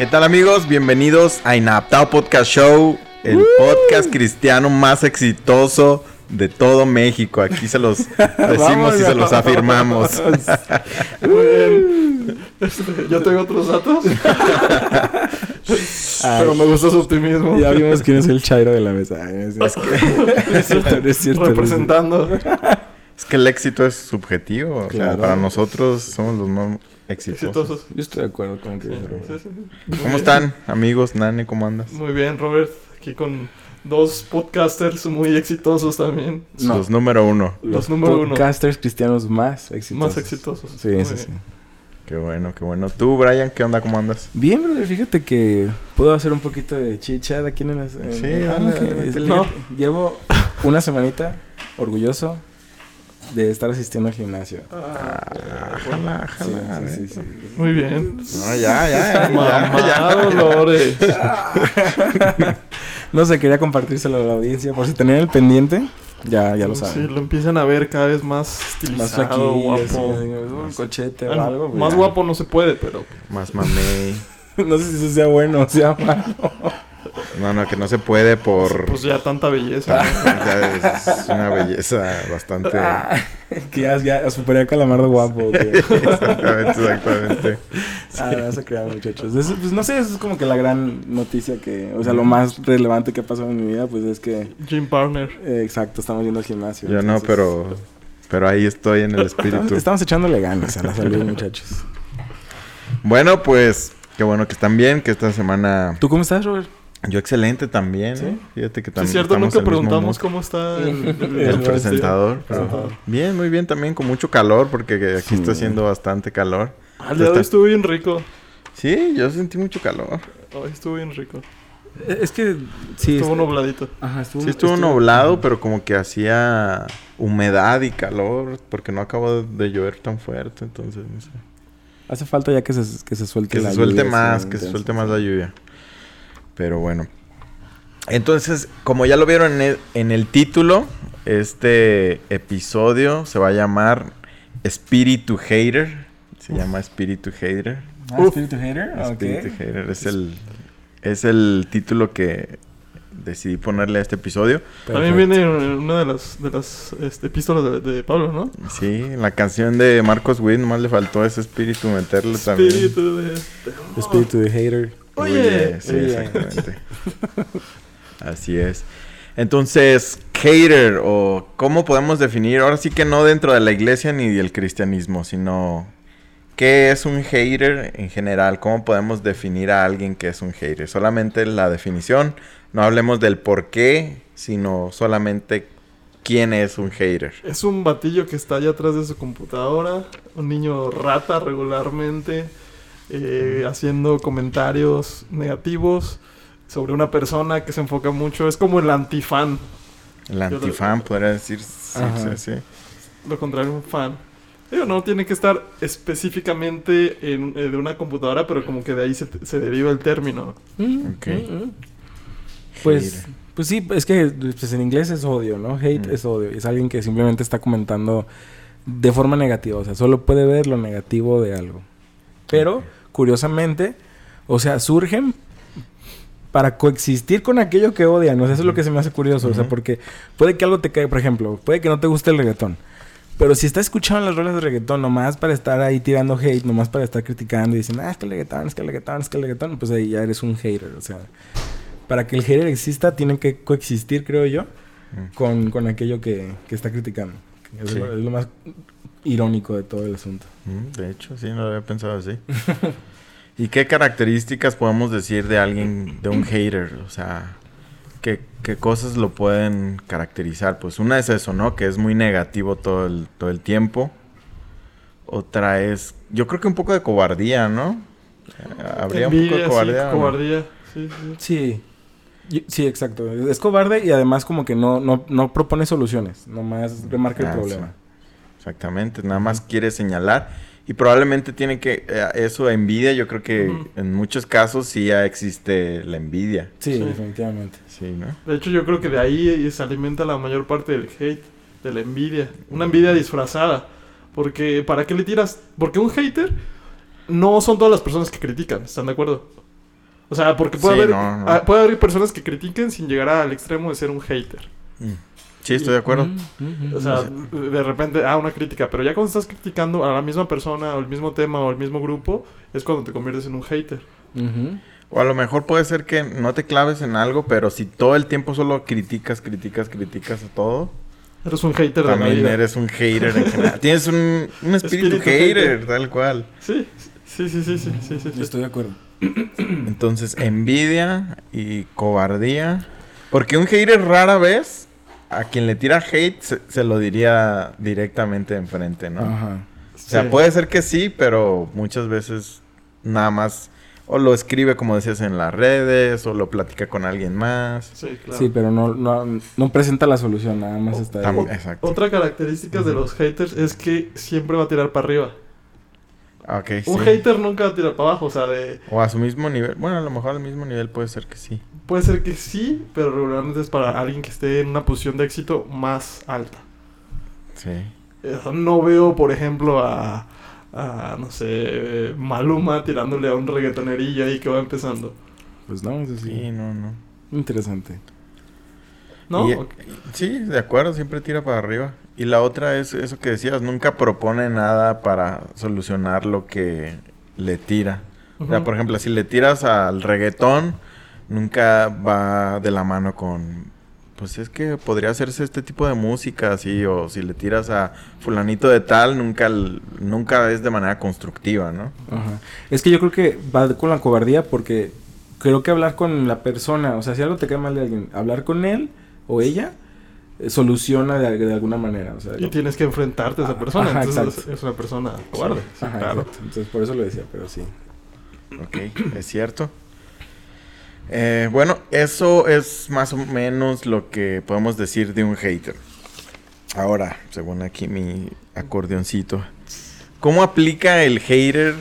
¿Qué tal amigos? Bienvenidos a Inadaptado Podcast Show, el podcast cristiano más exitoso de todo México. Aquí se los decimos y se los afirmamos. Muy bien. Este, Yo tengo otros datos. Pero me gusta su optimismo. Ya vimos quién es el chairo de la mesa. Es, es que- es cierto, es cierto. Representando. Es que el éxito es subjetivo. o sea, Claro. para nosotros somos los más exitosos. Exitosos. Yo estoy de acuerdo con que Sí, sí, sí. ¿Cómo bien. están, amigos? Nani, ¿cómo andas? Muy bien, Robert. Aquí con dos podcasters muy exitosos también. No. Los número uno. Los número uno. podcasters cristianos más exitosos. Más exitosos. Sí, Muy sí, bien. sí. Qué bueno, qué bueno. ¿Tú, Brian, qué onda? ¿Cómo andas? Bien, brother, fíjate que puedo hacer un poquito de chit-chat aquí en el... Sí, es el- No. Llevo una semanita orgulloso de estar asistiendo al gimnasio. Ah, Jala, Sí, jala. sí, sí, sí. muy bien. No, ya, ya, ya. Mamá ya. Dolores. No sé, quería compartírselo a la audiencia por si tenían el pendiente. Ya, ya lo Sí, saben. lo empiezan a ver cada vez más Más estilizado, flaquillo, guapo. así, un cochete o Ah, algo. pues más ya. guapo no se puede, pero Más mamey. No sé si eso sea bueno o sea malo. No, no, que no se puede por... pues ya tanta belleza. Ya es una belleza bastante... que ya, ya superé a Calamardo guapo. Exactamente, exactamente. Ah, no se crean, muchachos. Pues no sé, eso es como que la gran noticia que, o sea, lo más relevante que ha pasado en mi vida, pues es que, Jim Partner. eh, exacto, estamos yendo al gimnasio. Yo no, pero... Pero ahí estoy en el Estamos, espíritu. estamos echándole ganas a la salud, muchachos. Bueno, pues... Qué bueno que están bien, que esta semana... ¿Tú cómo estás, Robert? Yo excelente también, ¿Sí? ¿eh? Fíjate que también es cierto, nunca el preguntamos cómo está el, El presentador. Sí, pero- presentador. Bien, muy bien también, con mucho calor, porque aquí Sí. está haciendo bastante calor. Ah, el día de hoy estuvo bien rico. Sí, yo sentí mucho calor. Hoy estuvo bien rico. Es que, sí. Estuvo es- nubladito. Ajá, estuvo, Sí estuvo nublado, pero como que hacía humedad y calor, porque no acabó de llover tan fuerte, entonces no sé. Hace falta ya que se, que se suelte Que la se suelte lluvia, más, que se suelte más la lluvia. Pero bueno. Entonces, como ya lo vieron en el, en el título, este episodio se va a llamar Espíritu Hater. Se llama Espíritu Hater. Ah, Uf. Espíritu Hater. Espíritu Hater es el, es el título que decidí ponerle a este episodio. También viene en una de las, de las este, epístolas de, de Pablo, ¿no? Sí, en la canción de Marcos Witt nomás le faltó ese espíritu meterle también. Espíritu de... Espíritu de Hater. Oye. Sí, Oye. exactamente. Así es. Entonces, hater o cómo podemos definir, ahora sí que no dentro de la iglesia ni del cristianismo, sino qué es un hater en general, cómo podemos definir a alguien que es un hater. Solamente la definición, no hablemos del por qué, sino solamente quién es un hater. Es un batillo que está allá atrás de su computadora. Un niño rata regularmente. Eh, haciendo comentarios negativos sobre una persona que se enfoca mucho. Es como el antifan. El lo- antifan podría decir, sí, sí, sí. Lo contrario, un fan. Digo, no tiene que estar específicamente en, eh, de una computadora, pero como que de ahí se, se deriva el término. Mm, Ok. mm, mm. Pues, pues sí, es que pues en inglés es odio, ¿no? Hate Mm. es odio. Es alguien que simplemente está comentando de forma negativa. O sea, solo puede ver lo negativo de algo. Pero. Curiosamente, o sea, surgen para coexistir con aquello que odian. O sea, eso es lo que se me hace curioso. O sea, porque puede que algo te caiga, por ejemplo, puede que no te guste el reggaetón. Pero si estás escuchando las rolas de reggaetón nomás para estar ahí tirando hate, nomás para estar criticando y diciendo, ah, es que el reggaetón, es que el reggaetón, es que el reggaetón, pues ahí ya eres un hater. O sea, para que el hater exista, tiene que coexistir, creo yo, Mm. con, con aquello que, que está criticando. Es, Sí. lo, es lo más irónico de todo el asunto. Mm, De hecho, sí, no lo había pensado así. ¿Y qué características podemos decir de alguien, de un hater? O sea, ¿qué, qué cosas lo pueden caracterizar? Pues una es eso, ¿no? Que es muy negativo todo el, todo el tiempo. Otra es, yo creo que un poco de cobardía, ¿no? Eh, Habría un poco de sí, cobardía. ¿o no? cobardía. Sí, sí. Sí. Y- Sí, exacto. Es cobarde y además como que no, no, no propone soluciones. Nomás remarca Ah, el problema. Exactamente, nada más quiere señalar. Y probablemente tiene que, eh, eso, envidia, yo creo que en muchos casos sí ya existe la envidia. Sí, Sí. definitivamente. Sí, ¿no? De hecho, yo creo que de ahí se alimenta la mayor parte del hate, de la envidia. Una envidia disfrazada. Porque, ¿para qué le tiras? Porque un hater no son todas las personas que critican, ¿están de acuerdo? O sea, porque puede, Sí, haber, no, no. ah, puede haber personas que critiquen sin llegar al extremo de ser un hater. Mm. Sí, estoy de acuerdo. Ujú, ujú. O sea, de repente, ah, una crítica. Pero ya cuando estás criticando a la misma persona, o el mismo tema, o el mismo grupo, es cuando te conviertes en un hater. Ujú. O a lo mejor puede ser que no te claves en algo, pero si todo el tiempo solo criticas, criticas, criticas a todo, Eres un hater de también vida. eres un hater en general. Tienes un, un espíritu, Espíritu hater, hater. tal cual. Sí, sí, sí, sí, sí, sí, sí, sí. Estoy de acuerdo. Entonces, envidia y cobardía. Porque un hater rara vez, a quien le tira hate, se, se lo diría directamente enfrente, ¿no? Ajá. O sea, Sí. puede ser que sí, pero muchas veces nada más o lo escribe como decías en las redes o lo platica con alguien más. Sí, claro. Sí, pero no, no, no presenta la solución, nada más está ahí. Exacto. Otra característica de los haters es que siempre va a tirar para arriba. Ok, sí. Un hater nunca va a tirar para abajo, o sea, de... O a su mismo nivel. Bueno, a lo mejor al mismo nivel puede ser que sí. Puede ser que sí, pero regularmente es para alguien que esté en una posición de éxito más alta. Sí. Eh, No veo, por ejemplo, a, a, no sé, eh, Maluma tirándole a un reggaetonerillo ahí que va empezando. Pues no, eso sí. Sí, no, no. Interesante. ¿No? Y- Ok. Sí, de acuerdo, siempre tira para arriba. Y la otra es eso que decías, nunca propone nada para solucionar lo que le tira. O sea, por ejemplo, si le tiras al reggaetón, nunca va de la mano con... Pues es que podría hacerse este tipo de música así, o si le tiras a fulanito de tal, nunca, nunca es de manera constructiva, ¿no? Ajá. Es que yo creo que va con la cobardía porque creo que hablar con la persona, o sea, si algo te cae mal de alguien, hablar con él o ella eh, soluciona de, de alguna manera. O sea, Y tienes que enfrentarte a esa persona, Ajá, entonces es una persona cobarde. sí, Ajá, claro. exacto. Entonces por eso lo decía, pero sí. Ok, es cierto. Eh, bueno, eso es más o menos lo que podemos decir de un hater. Ahora, según aquí mi acordeoncito, ¿cómo aplica el hater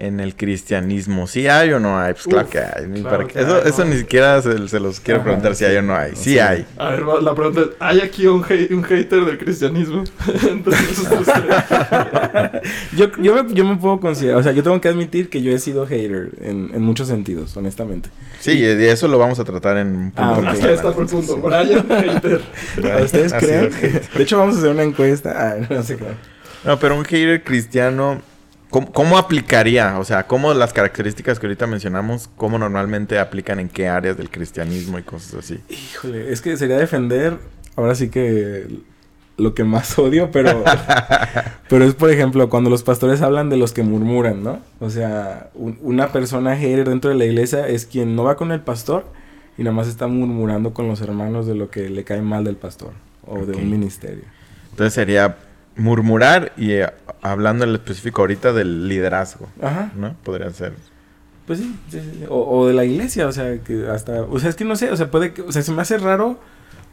en el cristianismo? ¿Sí hay o no hay? Pues claro que hay. ni claro para que qué- eso hay, eso ¿no? ni siquiera se, se los quiero Ajá, preguntar si hay o no hay. Sí, Sí. hay. A ver, la pregunta es, ¿hay aquí un, hate- un hater del cristianismo? Entonces, Yo, yo, me, yo me puedo considerar, o sea, yo tengo que admitir que yo he sido hater en, en muchos sentidos, honestamente. Sí, y de eso lo vamos a tratar en un punto Ah, más ok. ya está por el punto. Brian, hater. ¿Ustedes creen? hater. De hecho, vamos a hacer una encuesta. Ah, no sé qué. No, pero un hater cristiano, ¿cómo, cómo aplicaría? O sea, ¿cómo las características que ahorita mencionamos, cómo normalmente aplican en qué áreas del cristianismo y cosas así? Híjole, es que sería defender, ahora sí que lo que más odio, pero, pero es por ejemplo cuando los pastores hablan de los que murmuran, ¿no? O sea, un- una persona hater dentro de la iglesia es quien no va con el pastor y nada más está murmurando con los hermanos de lo que le cae mal del pastor o de un ministerio. Entonces sería murmurar y eh, hablando en específico ahorita del liderazgo, Ajá. ¿no? Podría ser. Pues sí, sí, sí. O, o de la iglesia, o sea, que hasta, o sea, es que no sé, o sea, puede que, o sea, se me hace raro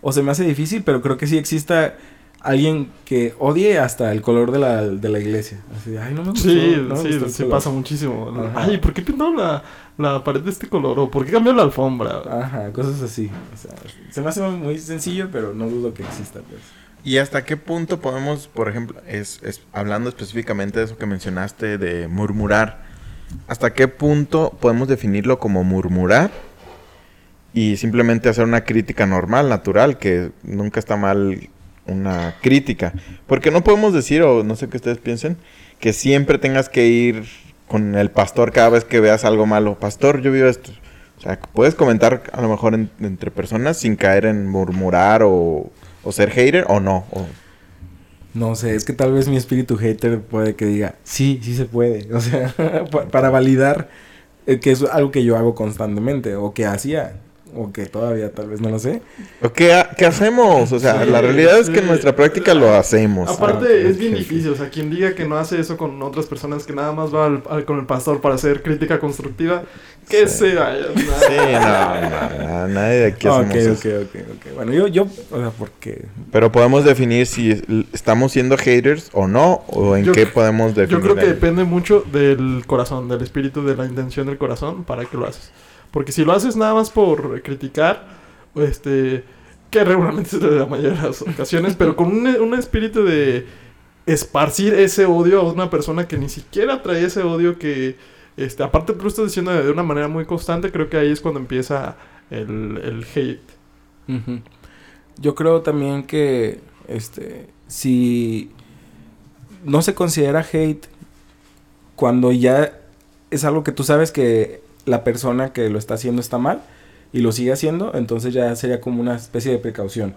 o se me hace difícil, pero creo que sí exista alguien que odie hasta el color de la, de la iglesia. Así de, ay, no me gustó. Sí, no me sí, gustó el sí color". pasa muchísimo. Ajá. Ay, ¿por qué pintaron la, la pared de este color? ¿O por qué cambió la alfombra? Ajá, cosas así. O sea, se me hace muy sencillo, pero no dudo que exista, pues. ¿Y hasta qué punto podemos, por ejemplo, es, hablando específicamente de eso que mencionaste de murmurar, hasta qué punto podemos definirlo como murmurar y simplemente hacer una crítica normal, natural, que nunca está mal una crítica? Porque no podemos decir, o no sé qué ustedes piensen, que siempre tengas que ir con el pastor cada vez que veas algo malo. Pastor, yo vivo esto. O sea, puedes comentar a lo mejor en- entre personas sin caer en murmurar o, o ser hater o no. No sé, es que tal vez mi espíritu hater puede que diga, sí, sí se puede. O sea, pa- para validar eh, que es algo que yo hago constantemente o que hacía o que todavía tal vez no lo sé. ¿O ¿Qué, ha- qué hacemos? O sea, Sí, la realidad es que sí. en nuestra práctica lo hacemos. Aparte, Ah, es bien difícil. O sea, quien diga que no hace eso con otras personas, que nada más va al- al- con el pastor para hacer crítica constructiva, que Sí. se vaya. Sí, no, no, no, nadie de aquí hacemos ok, eso. ok, ok, ok. Bueno, yo, yo, o sea, porque... Pero podemos definir si es- estamos siendo haters o no, o en Yo qué podemos definir. Yo creo que ahí. depende mucho del corazón, del espíritu, de la intención del corazón para que lo haces. Porque si lo haces nada más por criticar, este, que regularmente es de la mayoría de las ocasiones, pero con un, un espíritu de esparcir ese odio a una persona que ni siquiera trae ese odio que, este, aparte tú lo estás diciendo de una manera muy constante, creo que ahí es cuando empieza el, el hate. Yo creo también que este si no se considera hate cuando ya es algo que tú sabes que la persona que lo está haciendo está mal y lo sigue haciendo, entonces ya sería como una especie de precaución.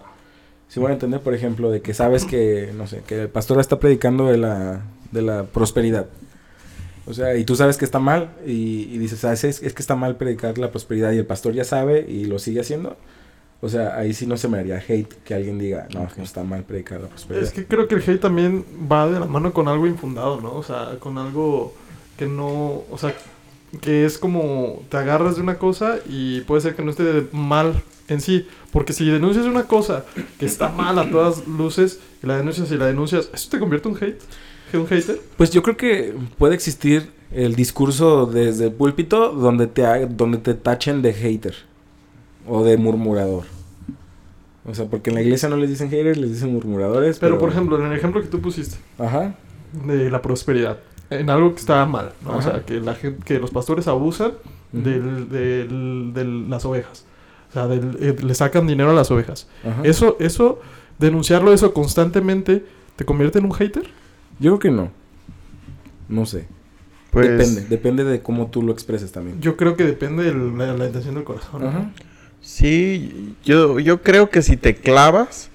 Si van a entender, por ejemplo, de que sabes que, no sé, que el pastor está predicando de la, de la prosperidad. O sea, y tú sabes que está mal y, y dices, ah, es, es que está mal predicar la prosperidad y el pastor ya sabe y lo sigue haciendo. O sea, ahí sí no se me haría hate que alguien diga, no, que está mal predicar la prosperidad. Es que creo que el hate también va de la mano con algo infundado, ¿no? O sea, con algo que no, o sea, que es como te agarras de una cosa y puede ser que no esté mal en sí, porque si denuncias una cosa que está mal a todas luces y la denuncias y la denuncias, ¿eso te convierte en un hate? ¿Un hater? Pues yo creo que puede existir el discurso desde el púlpito donde te, donde te tachen de hater o de murmurador. O sea, porque en la iglesia no les dicen haters, les dicen murmuradores. Pero, por ejemplo, en el ejemplo que tú pusiste Ajá. de la prosperidad, en algo que está mal, ¿no? O sea, que, la gente, que los pastores abusan del, del- de las ovejas. O sea, del- eh, le sacan dinero a las ovejas. Ajá. Eso, eso, denunciarlo eso constantemente, ¿te convierte en un hater? Yo creo que no. No sé. Pues, Depende. Depende de cómo tú lo expreses también. Yo creo que depende de la, la intención del corazón. ¿no? Ajá. Sí, yo, yo creo que si te clavas,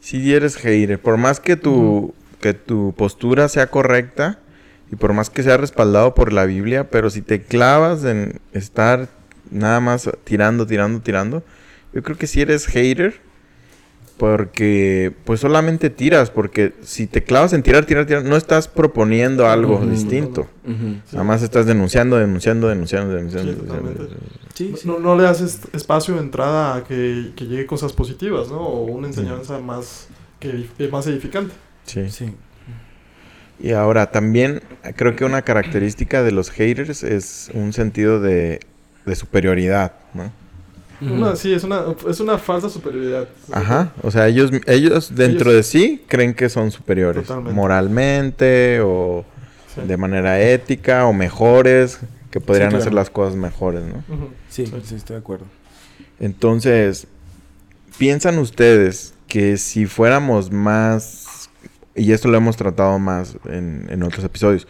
si eres hater. Por más que tu, que tu postura sea correcta y por más que sea respaldado por la Biblia, pero si te clavas en estar nada más tirando, tirando, tirando, yo creo que si eres hater. Porque pues solamente tiras, porque si te clavas en tirar, tirar, tirar, no estás proponiendo algo distinto. Sí. Nada más estás denunciando, denunciando, denunciando, denunciando. Sí, denunciando. Sí, sí. No, no le haces espacio de entrada a que, que llegue cosas positivas, ¿no? O una enseñanza más, que más edificante. Sí. Sí. Y ahora también creo que una característica de los haters es un sentido de, de superioridad, ¿no? Una- sí, es una, es una falsa superioridad. Ajá, o sea, ellos, ellos dentro de sí creen que son superiores, Totalmente. moralmente o Sí. de manera ética o mejores, que podrían claro. hacer las cosas mejores, ¿no? Sí, estoy de acuerdo. Entonces, ¿piensan ustedes que si fuéramos más, y esto lo hemos tratado más en, en otros episodios,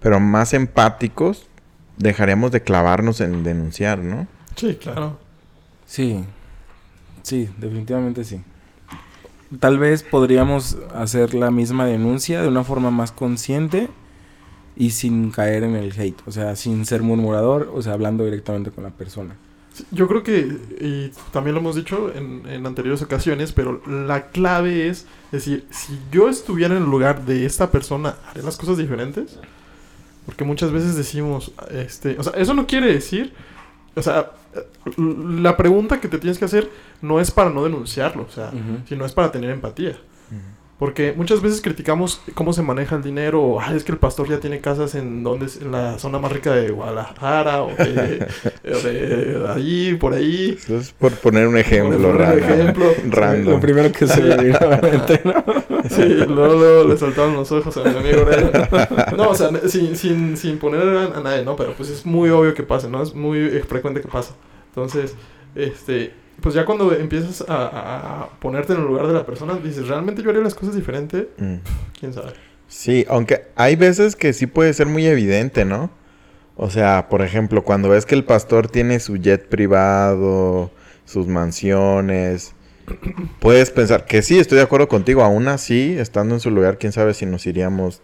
pero más empáticos, dejaríamos de clavarnos en denunciar, ¿no? Sí, claro. Sí, sí, definitivamente sí. Tal vez podríamos hacer la misma denuncia de una forma más consciente y sin caer en el hate, o sea, sin ser murmurador, o sea, hablando directamente con la persona. Yo creo que, y también lo hemos dicho en, en anteriores ocasiones, pero la clave es decir, si yo estuviera en el lugar de esta persona, ¿haré las cosas diferentes? Porque muchas veces decimos, este, o sea, eso no quiere decir, o sea, la pregunta que te tienes que hacer no es para no denunciarlo, o sea, sino es para tener empatía. Porque muchas veces criticamos cómo se maneja el dinero, o "Ay, es que el pastor ya tiene casas en donde es- en la zona más rica de Guadalajara o de, o de allí, por ahí. Eso es por poner un ejemplo Por poner un random. ejemplo. Random. Lo primero que se me vino a la mente, ¿no? Sí, luego, luego le saltaron los ojos a mi amigo Aurelio. No, o sea, sin, sin, sin poner a, a nadie, ¿no? Pero pues es muy obvio que pase, ¿no? Es muy eh, frecuente que pasa. Entonces, este, pues ya cuando empiezas a, ponerte en el lugar de la persona, dices, ¿realmente yo haría las cosas diferente? Mm. ¿Quién sabe? Sí, aunque hay veces que sí puede ser muy evidente, ¿no? O sea, por ejemplo, cuando ves que el pastor tiene su jet privado, sus mansiones, puedes pensar que sí, estoy de acuerdo contigo, aún así, estando en su lugar, quién sabe si nos iríamos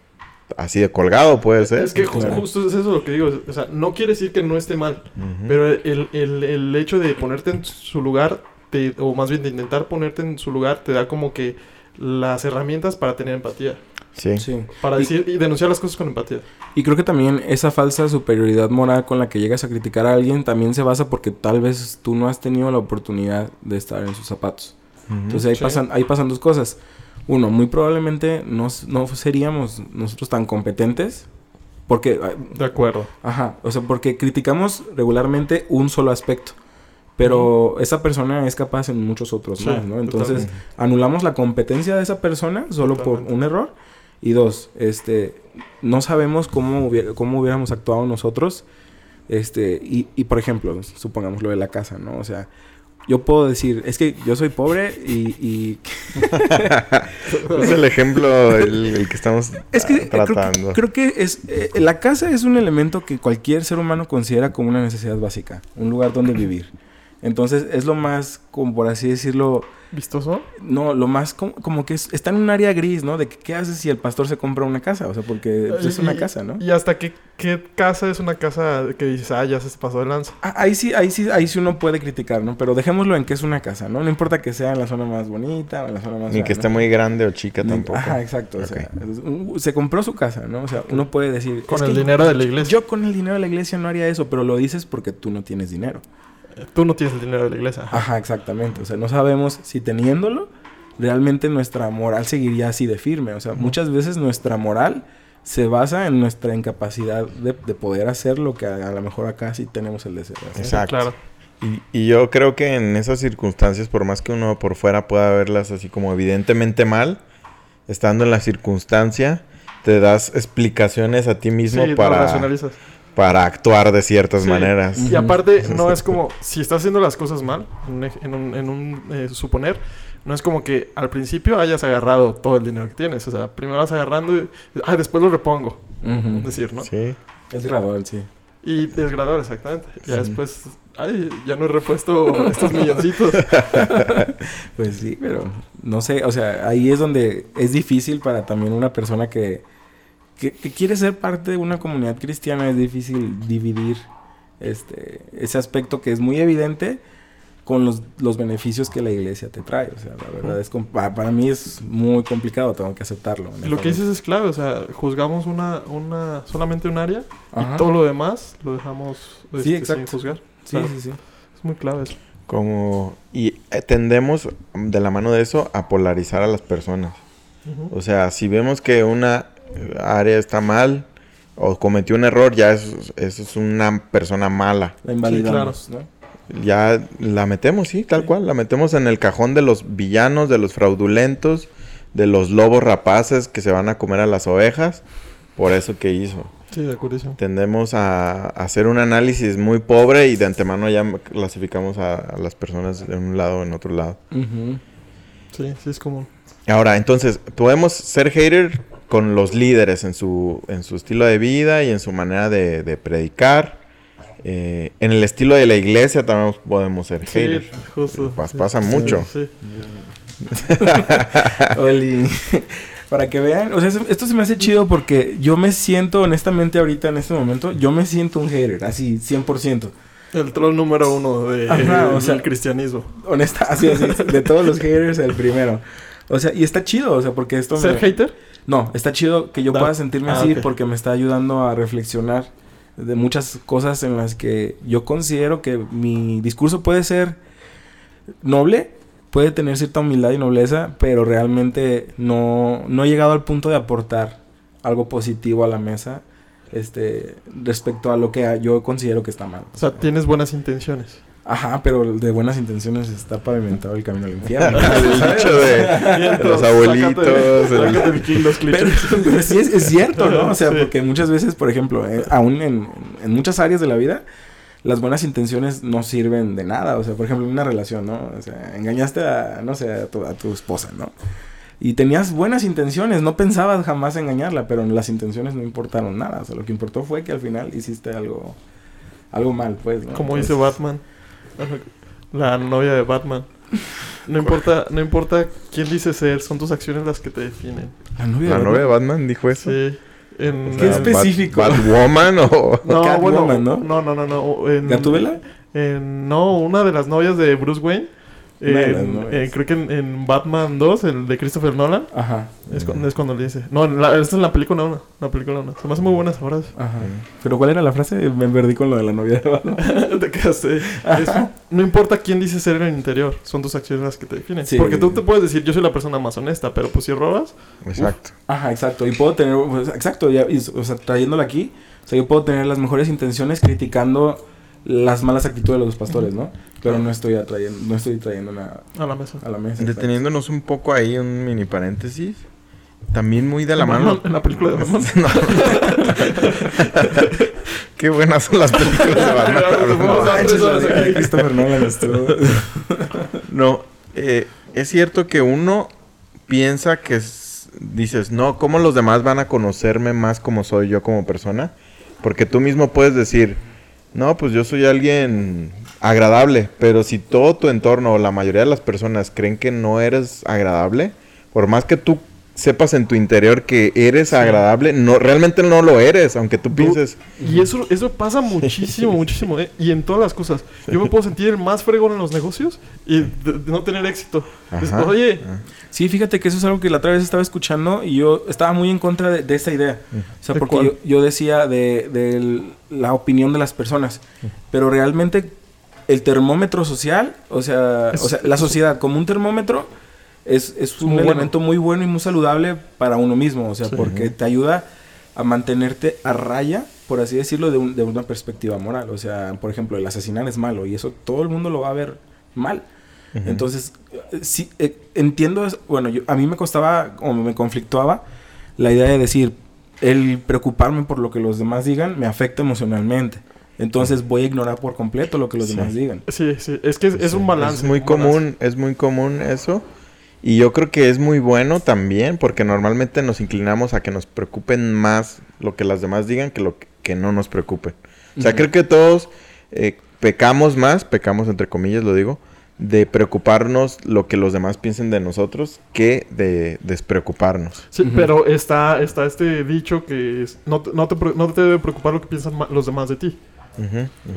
así de colgado, puede ser. Es que Claro. justo es eso lo que digo. O sea, no quiere decir que no esté mal. Pero el, el, el hecho de ponerte en su lugar, te- o más bien de intentar ponerte en su lugar, te da como que las herramientas para tener empatía. Sí. Sí. Para Y- decir y denunciar las cosas con empatía. Y creo que también esa falsa superioridad moral con la que llegas a criticar a alguien también se basa porque tal vez tú no has tenido la oportunidad de estar en sus zapatos. Entonces ahí, Sí. pasan, ahí pasan dos cosas. Uno, muy probablemente no, no seríamos nosotros tan competentes porque, ah, De acuerdo. ajá, o sea, porque criticamos regularmente un solo aspecto. Pero esa persona es capaz en muchos otros Sí, más, ¿no? Entonces totalmente. anulamos la competencia de esa persona solo por un error Y dos, este, no sabemos cómo, hubiera- cómo hubiéramos actuado nosotros. Este, y, y por ejemplo, supongamos lo de la casa, ¿no? O sea, yo puedo decir, es que yo soy pobre y, y es el ejemplo el, el que estamos Es que eh, creo que, tratando. creo que es eh, la casa es un elemento que cualquier ser humano considera como una necesidad básica, un lugar donde vivir. Entonces es lo más, como por así decirlo, ¿Vistoso? no, lo más como, como que es- está en un área gris, ¿no? De que, qué haces si el pastor se compra una casa, o sea, porque pues, es una Y- casa, ¿no? ¿Y hasta qué, qué casa es una casa que dices, ah, ya se pasó de lanza? Ah, Ahí sí, ahí sí, ahí sí uno puede criticar, ¿no? Pero dejémoslo en que es una casa, ¿no? No importa que sea en la zona más bonita o en la zona más Ni que ¿no? esté muy grande o chica Ni- tampoco. Ajá, exacto. O sea, un- se compró su casa, ¿no? O sea, uno puede decir... Con "Es el que dinero de la iglesia. Yo con el dinero de la iglesia no haría eso, pero lo dices porque tú no tienes dinero. Tú no tienes el dinero de la iglesia. ajá. Ajá, exactamente. O sea, no sabemos si teniéndolo, realmente nuestra moral seguiría así de firme. O sea, muchas veces nuestra moral se basa en nuestra incapacidad de, de poder hacer lo que a, a lo mejor acá sí tenemos el deseo de hacer. Exacto. Claro. Y, y yo creo que en esas circunstancias, por más que uno por fuera pueda verlas así como evidentemente mal, estando en la circunstancia, te das explicaciones a ti mismo Sí, lo para, racionalizas. Para actuar de ciertas Sí. maneras. Y aparte, no es como, si estás haciendo las cosas mal, en un, en un, en un, eh, suponer, no es como que al principio hayas agarrado todo el dinero que tienes. O sea, primero vas agarrando y, ah, después lo repongo. Es decir, ¿no? Sí. Es gradual, sí. Y desgradar, exactamente. Ya Sí. después, ay, ya no he repuesto estos milloncitos. Pues sí, pero no sé, o sea, ahí es donde es difícil para también una persona que, que, que quiere ser parte de una comunidad cristiana, es difícil dividir este, ese aspecto que es muy evidente con los, los beneficios que la iglesia te trae. O sea, la verdad es para mí es muy complicado, tengo que aceptarlo. Y lo que dices es clave, o sea, juzgamos una, una, solamente un área Ajá. y todo lo demás lo dejamos este, sin exacto. juzgar. Sí, Claro. sí, sí. Es muy clave eso. Como... Y eh, tendemos, de la mano de eso, a polarizar a las personas. O sea, si vemos que una área está mal o cometió un error, ya eso, eso es una persona mala. La invalidamos, ¿no? Ya la metemos, sí, tal Sí. cual. La metemos en el cajón de los villanos, de los fraudulentos, de los lobos rapaces que se van a comer a las ovejas. Por eso que hizo. Sí, de acuerdo. Tendemos a, a hacer un análisis muy pobre y de antemano ya clasificamos a, a las personas de un lado o en otro lado. Sí, sí es común. Ahora, entonces, podemos ser hater con los líderes en su, en su estilo de vida y en su manera de, de predicar. Eh, en el estilo de la iglesia también podemos ser Sí, hater. justo. Pas- sí. pasa mucho. Sí. Oli. Para que vean, o sea, esto se me hace chido porque yo me siento, honestamente, ahorita en este momento, yo me siento un hater, así, 100%. El troll número uno de, Ajá, o del sea- cristianismo. Honesta, así, así, de todos los haters, el primero. O sea, y está chido, o sea, porque esto ¿Ser me... hater? No, está chido que yo Da- pueda sentirme ah, así porque me está ayudando a reflexionar de muchas cosas en las que yo considero que mi discurso puede ser noble, puede tener cierta humildad y nobleza, pero realmente no, no he llegado al punto de aportar algo positivo a la mesa este respecto a lo que yo considero que está mal. O sea, tienes buenas intenciones. Ajá, pero de buenas intenciones está pavimentado el camino al infierno. el dicho de, de los abuelitos. Sácate, el- los Pero, sí es, es cierto, ¿no? O sea, Sí. porque muchas veces, por ejemplo, eh, aún en, en muchas áreas de la vida, las buenas intenciones no sirven de nada. O sea, por ejemplo, en una relación, ¿no? O sea, engañaste a, no sé, a tu, a tu esposa, ¿no? Y tenías buenas intenciones, no pensabas jamás engañarla, pero las intenciones no importaron nada. O sea, lo que importó fue que al final hiciste algo, algo mal, pues, ¿no? Como dice Batman. La novia de Batman. No importa, no importa quién dice ser, son tus acciones las que te definen. La novia La de novia de Batman. Batman dijo eso. Sí. En, Qué Bat- específico. Batwoman o... No, Catwoman, bueno, ¿no? no, no, no, no. En, ¿Gatúbela? en- no, una de las novias de Bruce Wayne. En- creo que en, en Batman 2, el de Christopher Nolan, Ajá, es, cuando, es cuando le dice. No, la, esta es la película 1. La película 1. Se me hace muy buenas ahora. ajá. ¿Pero cuál era la frase? Me perdí con lo de la novia de Batman. te quedaste. Es- no importa quién dice ser en el interior, son tus acciones las que te definen. Sí. Porque tú te puedes decir, yo soy la persona más honesta, pero pues si robas, Exacto. Ajá, exacto. Y puedo tener, pues, exacto, ya, y, o sea, trayéndola aquí, o sea, yo puedo tener las mejores intenciones criticando las malas actitudes de los pastores, ¿no? Pero no estoy atrayendo, no estoy trayendo nada a la mesa. a la mesa. Deteniéndonos un poco ahí, un mini paréntesis. También muy de la mano. En la película de Batman. No. Qué buenas son las películas de Batman. No, eh, es cierto que uno piensa que es- dices, no, ¿cómo los demás van a conocerme más como soy yo como persona? Porque tú mismo puedes decir, no, pues yo soy alguien agradable, pero si todo tu entorno o la mayoría de las personas creen que no eres agradable, por más que tú sepas en tu interior que eres agradable, no realmente no lo eres, aunque tú pienses, Y eso, eso pasa muchísimo, muchísimo. ¿eh? Y en todas las cosas. Yo me puedo sentir el más fregón en los negocios y de, de no tener éxito. Oye, Sí, fíjate que eso es algo que la otra vez estaba escuchando y yo estaba muy en contra de, de esta idea. O sea, ¿De porque yo, yo decía de, de el- la opinión de las personas. Pero realmente el termómetro social, o sea, Es- o sea la sociedad como un termómetro es, es un Muy bueno. elemento muy bueno y muy saludable para uno mismo. O sea, Sí. porque te ayuda a mantenerte a raya, por así decirlo, de, un- de una perspectiva moral. O sea, por ejemplo, el asesinar es malo y eso todo el mundo lo va a ver mal. Entonces, eh, sí, eh, entiendo, eso. bueno, yo, a mí me costaba, o me conflictuaba, la idea de decir, el preocuparme por lo que los demás digan me afecta emocionalmente. Entonces voy a ignorar por completo lo que los Sí. demás digan. sí, sí. Es que es, es un balance. Es muy balance. común, es muy común eso. Y yo creo que es muy bueno también, porque normalmente nos inclinamos a que nos preocupen más lo que las demás digan que lo que, que no nos preocupen. O sea, Ujú. creo que todos eh, pecamos más, pecamos entre comillas, lo digo, de preocuparnos lo que los demás piensen de nosotros que de despreocuparnos. Sí, Ujú. pero está, está este dicho que es, no, te- no, te, no te debe preocupar lo que piensan los demás de ti.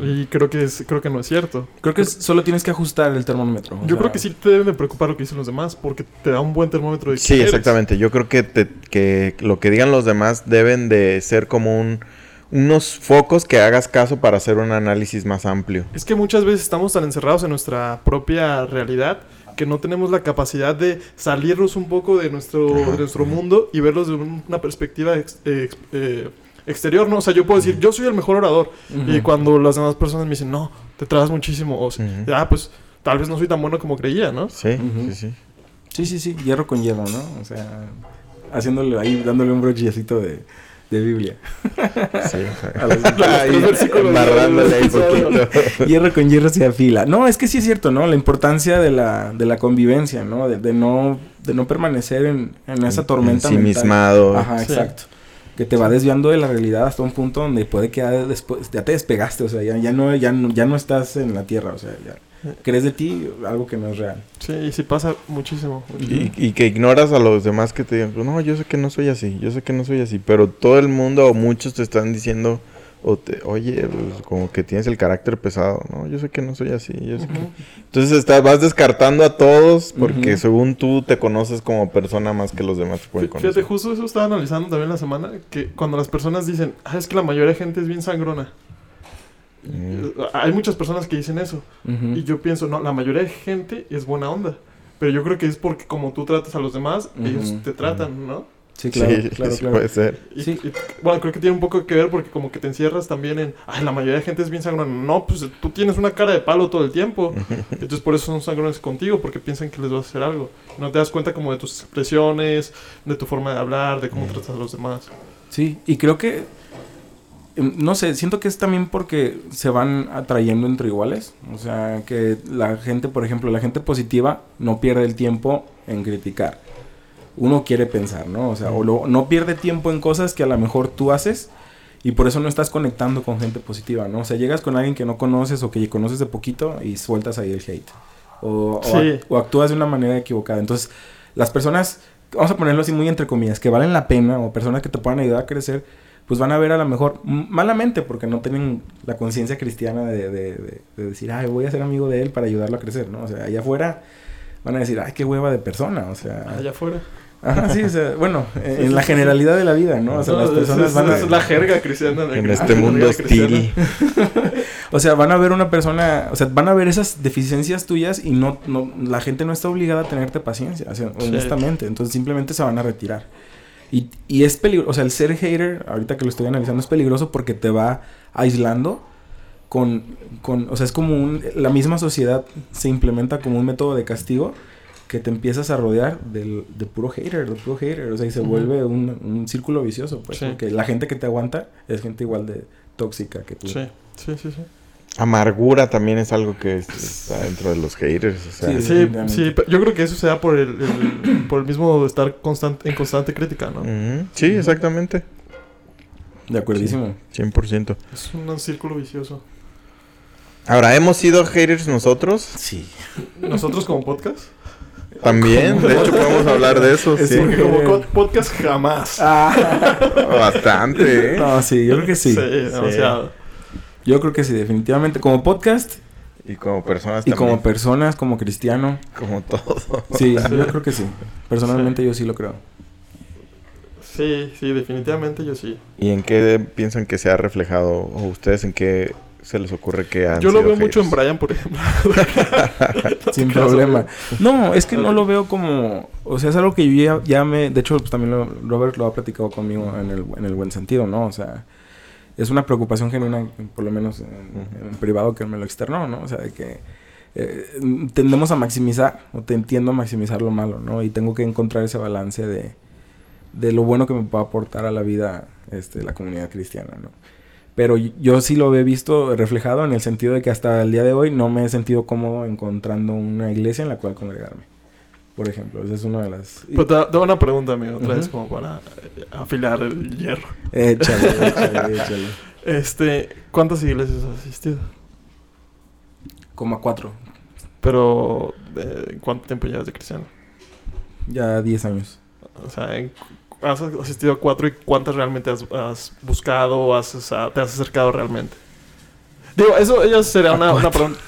Y creo que, es, creo que no es cierto. Creo que es- solo tienes que ajustar el termómetro. Yo sea, creo que sí te deben de preocupar lo que dicen los demás porque te da un buen termómetro de Sí, eres. exactamente. Yo creo que, te- que lo que digan los demás deben de ser como un, unos focos que hagas caso para hacer un análisis más amplio. Es que muchas veces estamos tan encerrados en nuestra propia realidad que no tenemos la capacidad de salirnos un poco de nuestro, Ajá, de nuestro mundo y verlos de un- una perspectiva ex- ex- eh, exterior, ¿no? O sea, yo puedo decir, yo soy el mejor orador. Y cuando las demás personas me dicen, no, te trabas muchísimo. O sea, ah, pues tal vez no soy tan bueno como creía, ¿no? Sí, sí, sí. Sí, sí, sí, hierro con hierro, ¿no? O sea, haciéndole ahí, dándole un brochecito de, de Biblia. Sí, o sea, A los- ahí, los versículos embarrándole ahí de- poquito. hierro con hierro se afila. No, es que sí es cierto, ¿no? La importancia de la, de la convivencia, ¿no? De, de no, de no permanecer en, en esa tormenta mental. Ensimismado. Ajá, Sí. exacto. Que te va desviando de la realidad hasta un punto donde puede que ya después, ya te despegaste, o sea, ya, ya no, ya no, ya no estás en la tierra, o sea, ya crees de ti algo que no es real. Sí, y sí pasa muchísimo. Y, y que ignoras a los demás que te digan, no, yo sé que no soy así, yo sé que no soy así, pero todo el mundo o muchos te están diciendo, o te- oye, pues, como que tienes el carácter pesado, no, yo sé que no soy así, yo sé que... Ujú. Entonces estás, vas descartando a todos porque según tú te conoces como persona más que los demás te pueden Fí- Fíjate, conocer. justo eso estaba analizando también la semana, que cuando las personas dicen, ah, es que la mayoría de gente es bien sangrona. Mm. Hay muchas personas que dicen eso. Y yo pienso, no, la mayoría de gente es buena onda. Pero yo creo que es porque como tú tratas a los demás, ellos te tratan, ¿no? Sí, claro, sí, claro, sí claro. puede ser. Y, Sí. y, bueno, creo que tiene un poco que ver porque como que te encierras también en, ay, la mayoría de gente es bien sangrona. No, pues tú tienes una cara de palo todo el tiempo. Entonces por eso son sangrones contigo, porque piensan que les vas a hacer algo. No te das cuenta como de tus expresiones, de tu forma de hablar, de cómo tratas a los demás. Sí, y creo que, em, no sé, siento que es también porque se van atrayendo entre iguales. O sea, que la gente, por ejemplo, la gente positiva no pierde el tiempo en criticar. Uno quiere pensar, ¿no? O sea, o lo- no pierde tiempo en cosas que a lo mejor tú haces y por eso no estás conectando con gente positiva, ¿no? O sea, llegas con alguien que no conoces o que conoces de poquito y sueltas ahí el hate. O, o Sí. o actúas de una manera equivocada. Entonces, las personas, vamos a ponerlo así muy entre comillas, que valen la pena o personas que te puedan ayudar a crecer, pues van a ver a lo mejor malamente porque no tienen la conciencia cristiana de, de- de- de decir, ay, voy a ser amigo de él para ayudarlo a crecer, ¿no? O sea, allá afuera van a decir, ay, qué hueva de persona, o sea... Allá afuera. Ajá, sí, o sea, bueno, en, la generalidad de la vida, ¿no? O sea, No, las es- personas es, van a... es la jerga cristiana. la En este mundo hostil. O sea, van a ver una persona, o sea, van a ver esas deficiencias tuyas y no, no, la gente no está obligada a tenerte paciencia, o sea, Sí. honestamente. Entonces simplemente se van a retirar. Y, y es peligroso, o sea, el ser hater, ahorita que lo estoy analizando, es peligroso porque te va aislando con, con o sea, es como un, la misma sociedad se implementa como un método de castigo que te empiezas a rodear del, de puro hater, de puro hater. O sea, y se vuelve un, un círculo vicioso, pues. Sí. Porque la gente que te aguanta es gente igual de tóxica que tú. Sí, sí, sí, sí. Amargura también es algo que es- está dentro de los haters. O sea, Sí, Sí, sí, pero yo creo que eso se da por el, el- por el mismo estar constante, en constante crítica, ¿no? Sí, exactamente. De acuerdísimo. 100%. Es un círculo vicioso. Ahora, ¿hemos sido haters nosotros? Sí. Nosotros como podcast. También. De hecho, podemos hablar de eso. Es Sí. Porque como co- podcast jamás. Bastante, ¿eh? No, sí, yo creo que sí. demasiado. Yo creo que sí, definitivamente. Como podcast Y como personas y también. como personas, como cristiano. Como todo. Sí, yo creo que sí. Personalmente yo sí lo creo. Sí, sí, definitivamente yo sí. ¿Y en qué piensan que se ha reflejado? ¿O ustedes en qué se les ocurre que han Yo lo sido veo mucho en? Brian, por ejemplo. Sin problema. No, es que no lo veo como... O sea, es algo que yo ya, ya me... De hecho, pues también lo- Robert lo ha platicado conmigo en el, en el buen sentido, ¿no? O sea, es una preocupación genuina, por lo menos en, privado que él me lo externó, ¿no? O sea, de que eh, tendemos a maximizar, o te entiendo a maximizar lo malo, ¿no? Y tengo que encontrar ese balance de, de lo bueno que me puede aportar a la vida este, la comunidad cristiana, ¿no? Pero yo sí lo he visto reflejado en el sentido de que hasta el día de hoy no me he sentido cómodo encontrando una iglesia en la cual congregarme. Por ejemplo, esa es una de las... Pero te, te una pregunta, amigo, otra vez como para eh, afilar el hierro. Échale, échale, échale. Este, ¿cuántas iglesias has asistido? Como a cuatro. Pero, eh, ¿cuánto tiempo llevas de cristiano? Ya 10 años. O sea, en- has asistido a cuatro y cuántas realmente has, has buscado o has, te has acercado realmente. Digo, eso ya sería una, una pregunta.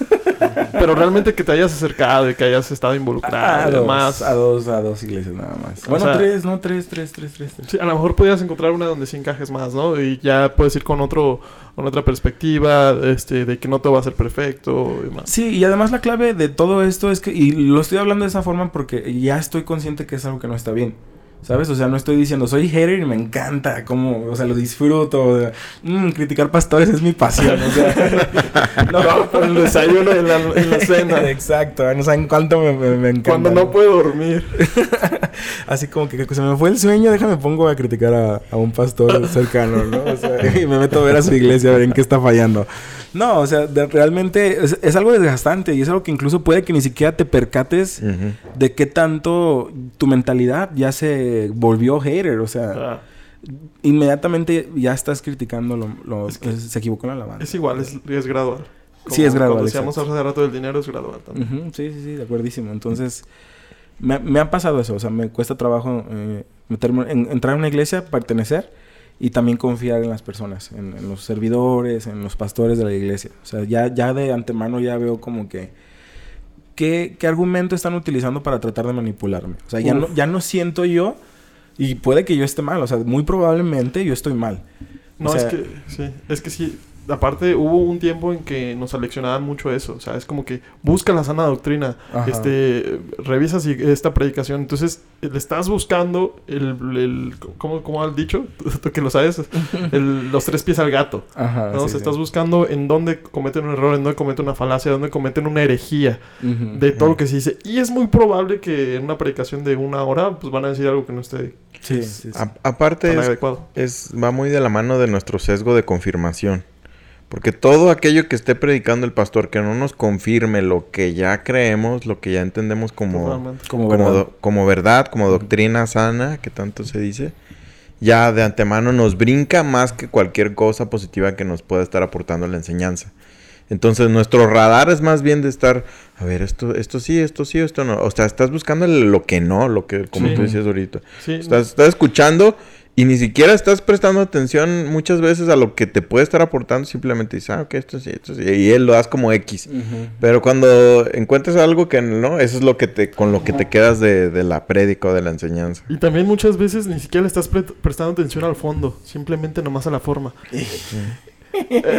Pero realmente que te hayas acercado y que hayas estado involucrado a, y dos, a dos, a dos iglesias nada más. O Bueno, sea- tres, no, tres, tres, tres, tres. tres. Sí, a lo mejor podías encontrar una donde sí encajes más, ¿no? Y ya puedes ir con otro, con otra perspectiva, este, de que no todo va a ser perfecto y más. Sí, y además la clave de todo esto es que, y lo estoy hablando de esa forma porque ya estoy consciente que es algo que no está bien. ¿Sabes? O sea, no estoy diciendo, soy hater y me encanta, como, o sea, lo disfruto. o sea, mm, criticar pastores es mi pasión, o sea. No, por el desayuno en la, en la cena. Exacto, no saben cuánto me, me, me encanta. Cuando no puedo dormir. Así como que, que se me fue el sueño, déjame pongo a criticar a, a un pastor cercano, ¿no? O sea, y me meto a ver a su iglesia a ver en qué está fallando. No, o sea, de- realmente es, es algo desgastante y es algo que incluso puede que ni siquiera te percates Ujú. de qué tanto tu mentalidad ya se volvió hater. O sea, Ah, inmediatamente ya estás criticando lo, lo- Es que- se equivocó en la alabanza. es igual, es, es gradual. Sí, es gradual, Cuando decíamos hace rato del dinero, es gradual también. Ujú, sí, sí, sí, de acuerdísimo. Entonces, me, me ha pasado eso. O sea, me cuesta trabajo eh, meterme en- entrar a una iglesia, pertenecer y también confiar en las personas, en, en los servidores, en los pastores de la iglesia. O sea, ya, ya de antemano ya veo como que... ¿Qué, qué argumento están utilizando para tratar de manipularme? O sea, ya no, ya no siento yo... Y puede que yo esté mal. O sea, muy probablemente yo estoy mal. No, O sea- es que sí, es que sí. Aparte, hubo un tiempo en que nos aleccionaban mucho eso. O sea, es como que busca la sana doctrina. Ajá. Este, revisa si esta predicación. Entonces, eh, le estás buscando el, el ¿cómo, cómo has dicho? Tú que lo sabes. El- los tres pies al gato. Ajá. ¿no? sí, O sea, sí. estás buscando en dónde cometen un error, en dónde cometen una falacia, dónde cometen una herejía de todo lo que se dice. Y es muy probable que en una predicación de una hora, pues van a decir algo que no esté Sí, sí, sí. A- aparte es, adecuado. es- va muy de la mano de nuestro sesgo de confirmación. Porque todo aquello que esté predicando el pastor que no nos confirme lo que ya creemos, lo que ya entendemos como. Como como, verdad. do- como verdad, como doctrina sana, que tanto se dice, ya de antemano nos brinca más que cualquier cosa positiva que nos pueda estar aportando la enseñanza. Entonces nuestro radar es más bien de estar, a ver, esto, esto sí, esto sí, esto no. O sea, estás buscando lo que no, lo que, como Sí. tú decías ahorita. Sí, Estás, estás escuchando y ni siquiera estás prestando atención muchas veces a lo que te puede estar aportando. Simplemente dices, ah, ok, esto sí, esto sí. Y él lo das como X. Pero cuando encuentras algo que no, eso es lo que te, con lo que te quedas de, de la prédica o de la enseñanza. Y también muchas veces ni siquiera le estás pre- prestando atención al fondo, simplemente nomás a la forma.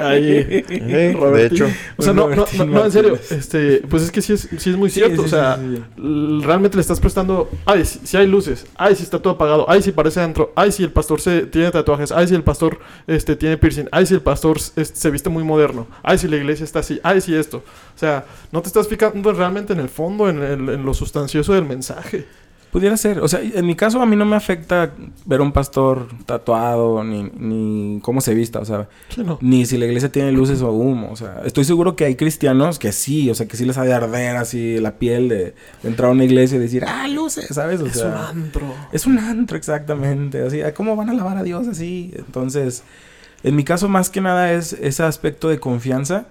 Ahí. De hecho. O sea, no, no, no, no, en serio. Este, pues es que sí es, sí es muy cierto. sí, o sea, sí, sí, sí. l- realmente le estás prestando. Ay, si, si hay luces. Ay, si está todo apagado. Ay, si parece adentro. Ay, si el pastor se, tiene tatuajes. Ay, si el pastor este, tiene piercing. Ay, si el pastor es- se viste muy moderno. Ay, si la iglesia está así. Ay, si esto. O sea, no te estás fijando realmente en el fondo, en, el- en lo sustancioso del mensaje. Pudiera ser. O sea, en mi caso a mí no me afecta ver a un pastor tatuado, ni, ni cómo se vista, o sea, Sí, no. ni si la iglesia tiene luces o humo. O sea, estoy seguro que hay cristianos que sí, o sea, que sí les ha de arder así la piel de, de entrar a una iglesia y decir, ah, luces, ¿sabes? O Es sea, un antro. Es un antro, exactamente. Así, "Ah, ¿cómo van a alabar a Dios así? Entonces, en mi caso, más que nada es ese aspecto de confianza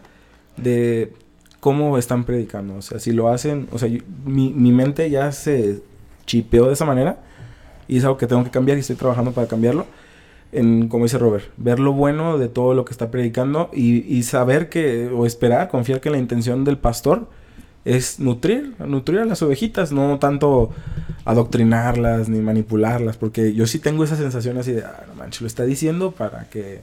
de cómo están predicando. O sea, si lo hacen, o sea, yo- mi, mi mente ya se chipeó de esa manera y es algo que tengo que cambiar y estoy trabajando para cambiarlo. En, como dice Robert, ver lo bueno de todo lo que está predicando y, y saber que, o esperar, confiar que la intención del pastor es nutrir, nutrir a las ovejitas, no tanto adoctrinarlas ni manipularlas, porque yo sí tengo esa sensación así de, ah, no manches, lo está diciendo para que,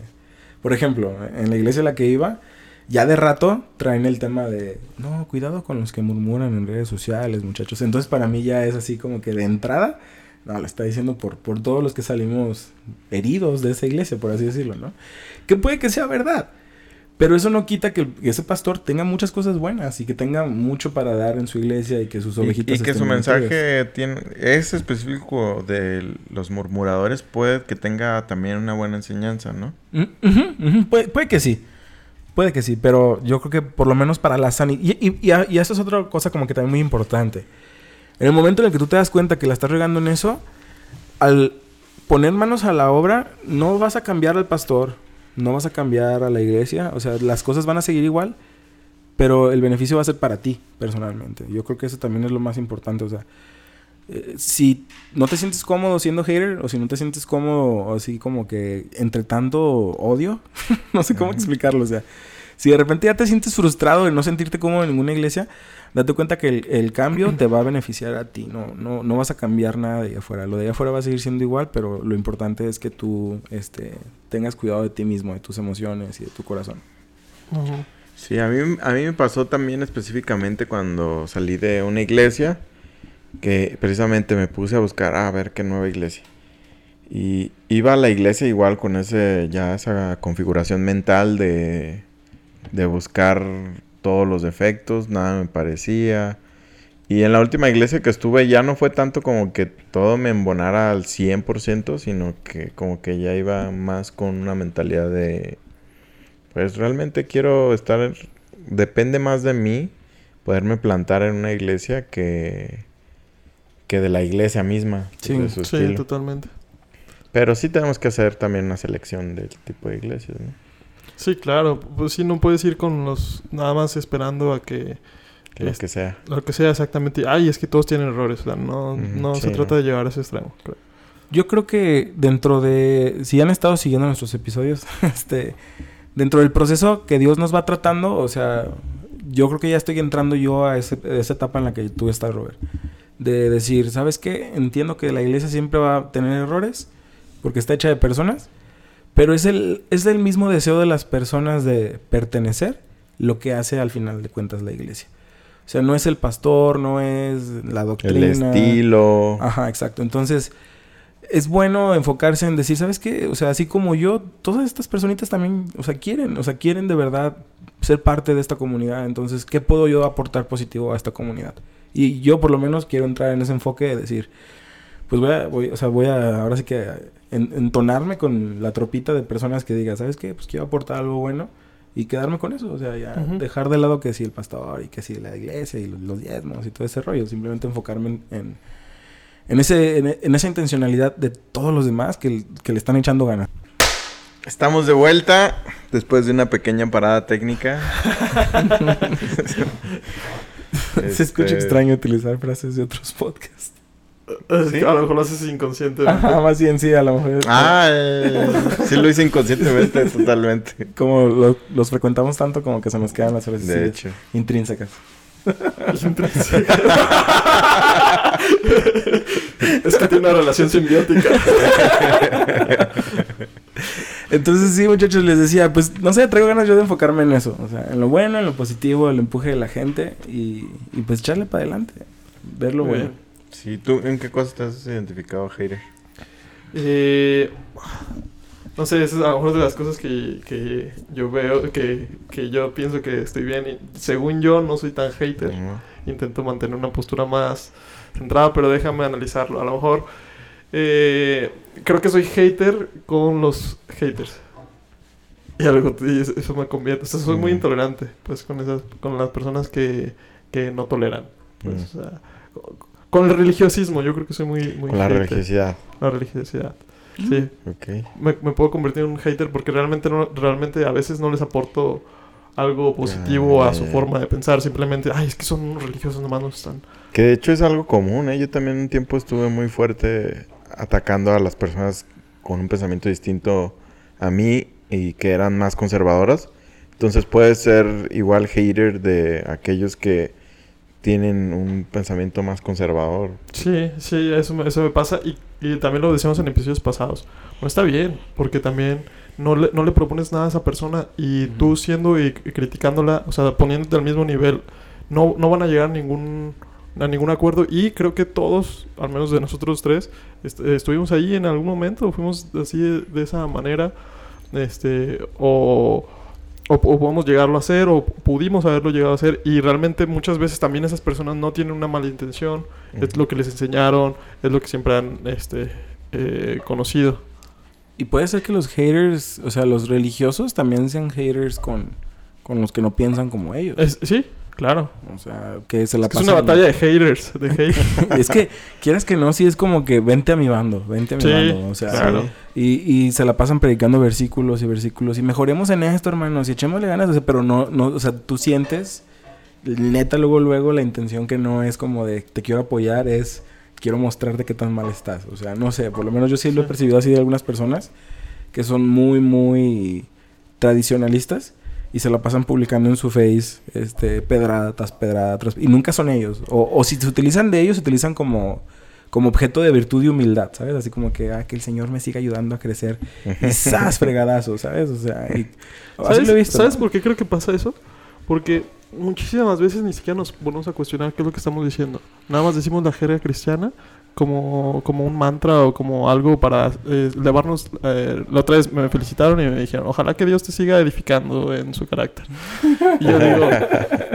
por ejemplo, en la iglesia a la que iba, ya de rato traen el tema de, no, cuidado con los que murmuran en redes sociales, muchachos. Entonces para mí ya es así como que de entrada, no, lo está diciendo por, por todos los que salimos heridos de esa iglesia, por así decirlo, ¿no? Que puede que sea verdad. Pero eso no quita que, que ese pastor tenga muchas cosas buenas y que tenga mucho para dar en su iglesia y que sus Y, ovejitas y que estén su mensaje tiene, es específico de los murmuradores, puede que tenga también una buena enseñanza, ¿no? Mm. Puede, puede que sí. Puede que sí, pero yo creo que por lo menos para la sanidad... Y, y, y, a- y eso es otra cosa como que también muy importante. En el momento en el que tú te das cuenta que la estás regando en eso, al poner manos a la obra, no vas a cambiar al pastor, no vas a cambiar a la iglesia, o sea, las cosas van a seguir igual, pero el beneficio va a ser para ti personalmente. Yo creo que eso también es lo más importante, o sea, eh, si no te sientes cómodo siendo hater o si no te sientes cómodo así como que entre tanto odio, no sé cómo explicarlo, o sea, si de repente ya te sientes frustrado de no sentirte cómodo en ninguna iglesia, date cuenta que el, el cambio te va a beneficiar a ti, no, no, no vas a cambiar nada de allá afuera, lo de allá afuera va a seguir siendo igual, pero lo importante es que tú este, tengas cuidado de ti mismo, de tus emociones y de tu corazón. Sí, a mí, a mí me pasó también específicamente cuando salí de una iglesia que precisamente me puse a buscar "Ah, a ver qué nueva iglesia. Y iba a la iglesia igual con ese ya esa configuración mental de, de buscar todos los defectos, nada me parecía. Y en la última iglesia que estuve ya no fue tanto como que todo me embonara al 100%, sino que como que ya iba más con una mentalidad de pues realmente quiero estar, depende más de mí poderme plantar en una iglesia que, que de la iglesia misma, Sí, de su Sí, estilo. totalmente. Pero sí tenemos que hacer también una selección del tipo de iglesias, ¿no? Sí, claro. Pues sí, no puedes ir con los... Nada más esperando a que... Que lo Es- que sea. Lo que sea exactamente... Ay, es que todos tienen errores. O sea, no, no se trata no. de llevar a ese extremo. creo. Yo creo que dentro de, si han estado siguiendo nuestros episodios, este, dentro del proceso que Dios nos va tratando, o sea, yo creo que ya estoy entrando yo a, ese- a esa etapa en la que tú estás, Robert. De decir, ¿sabes qué? Entiendo que la iglesia siempre va a tener errores, porque está hecha de personas, pero es el, es el mismo deseo de las personas de pertenecer lo que hace al final de cuentas la iglesia. O sea, no es el pastor, no es la El doctrina. estilo. Ajá, exacto. Entonces, es bueno enfocarse en decir, ¿sabes qué? O sea, así como yo, todas estas personitas también, o sea, quieren, o sea, quieren de verdad ser parte de esta comunidad. Entonces, ¿qué puedo yo aportar positivo a esta comunidad? Y yo por lo menos quiero entrar en ese enfoque de decir, pues voy a, voy, o sea, voy a, ahora sí que en- entonarme con la tropita de personas que diga, ¿sabes qué? Pues quiero aportar algo bueno y quedarme con eso. O sea, ya Ujú. dejar de lado que si el pastor y que si la iglesia y los, los diezmos y todo ese rollo. Simplemente enfocarme en, en, en ese, en, en esa intencionalidad de todos los demás que, que le están echando ganas. Estamos de vuelta después de una pequeña parada técnica. Se escucha Este, extraño utilizar frases de otros podcasts. A lo mejor lo haces inconscientemente. Ajá, más bien sí, a lo mejor. Ah, eh, sí lo hice inconscientemente, totalmente. Como lo- los frecuentamos tanto como que se nos quedan las frases De hecho. intrínsecas. Es intrínseco. es que tiene una relación simbiótica. Entonces, sí, muchachos, les decía, pues, no sé, traigo ganas yo de enfocarme en eso. O sea, en lo bueno, en lo positivo, el empuje de la gente y, y pues echarle para adelante. Ver lo bueno. Sí, ¿tú en qué cosas te has identificado, hater? Eh, no sé, esa es a lo mejor de las cosas que, que yo veo, que, que yo pienso que estoy bien. Y según yo, no soy tan hater. Intento mantener una postura más centrada, pero déjame analizarlo. A lo mejor eh, creo que soy hater con los haters. Y algo y eso eso me convierte. O sea, soy muy Mm. intolerante pues con esas con las personas que, que no toleran. Pues, Mm. o sea, con- con el religiosismo, yo creo que soy muy, muy Con la hater. religiosidad. La religiosidad. Sí, Ok. me, me puedo convertir en un hater porque realmente no, realmente a veces no les aporto algo positivo a su Ah. forma de pensar. Simplemente, ay, es que son religiosos, nomás no están. Que de hecho es algo común, ¿eh? Yo también un tiempo estuve muy fuerte atacando a las personas con un pensamiento distinto a mí y que eran más conservadoras. Entonces puedes ser igual hater de aquellos que tienen un pensamiento más conservador. Sí, sí, eso me, eso me pasa y, y también lo decíamos en episodios pasados. No está bien, porque también no le, no le propones nada a esa persona y tú siendo y, y criticándola, o sea, poniéndote al mismo nivel, no, no van a llegar a ningún, a ningún acuerdo. Y creo que todos, al menos de nosotros tres, est- estuvimos ahí en algún momento, fuimos así de, de esa manera, este, o... O, o podemos llegarlo a hacer, o pudimos haberlo llegado a hacer, y realmente muchas veces también esas personas no tienen una mala intención, es lo que les enseñaron, es lo que siempre han este, eh, conocido. Y puede ser que los haters, o sea, los religiosos también sean haters con, con los que no piensan como ellos. Es- sí, claro. O sea, que se la Es, que es pasan... una batalla de haters. De hate. es que, quieras que no, sí es como que vente a mi bando, vente a mi Sí, bando. O sea, claro. y, y se la pasan predicando versículos y versículos. Y mejoremos en esto, hermanos, y echémosle ganas. o sea, pero no, no, o sea, tú sientes, neta, luego, luego, la intención que no es como de te quiero apoyar, es quiero mostrarte qué tan mal estás. O sea, no sé, por lo menos yo sí lo he percibido así de algunas personas que son muy, muy tradicionalistas y se la pasan publicando en su face este pedrada tras pedrada tras y nunca son ellos o, o si se utilizan de ellos se utilizan como como objeto de virtud y humildad sabes así como que ah que el señor me siga ayudando a crecer y ¡zas! fregadazo sabes o sea y, así ¿Sabes, lo he visto ¿sabes ¿no? por qué creo que pasa eso? Porque muchísimas veces ni siquiera nos ponemos a cuestionar qué es lo que estamos diciendo. Nada más decimos la jerga cristiana como, como un mantra o como algo para eh, elevarnos. eh, la otra vez me felicitaron y me dijeron, ojalá que Dios te siga edificando en su carácter. Y yo digo,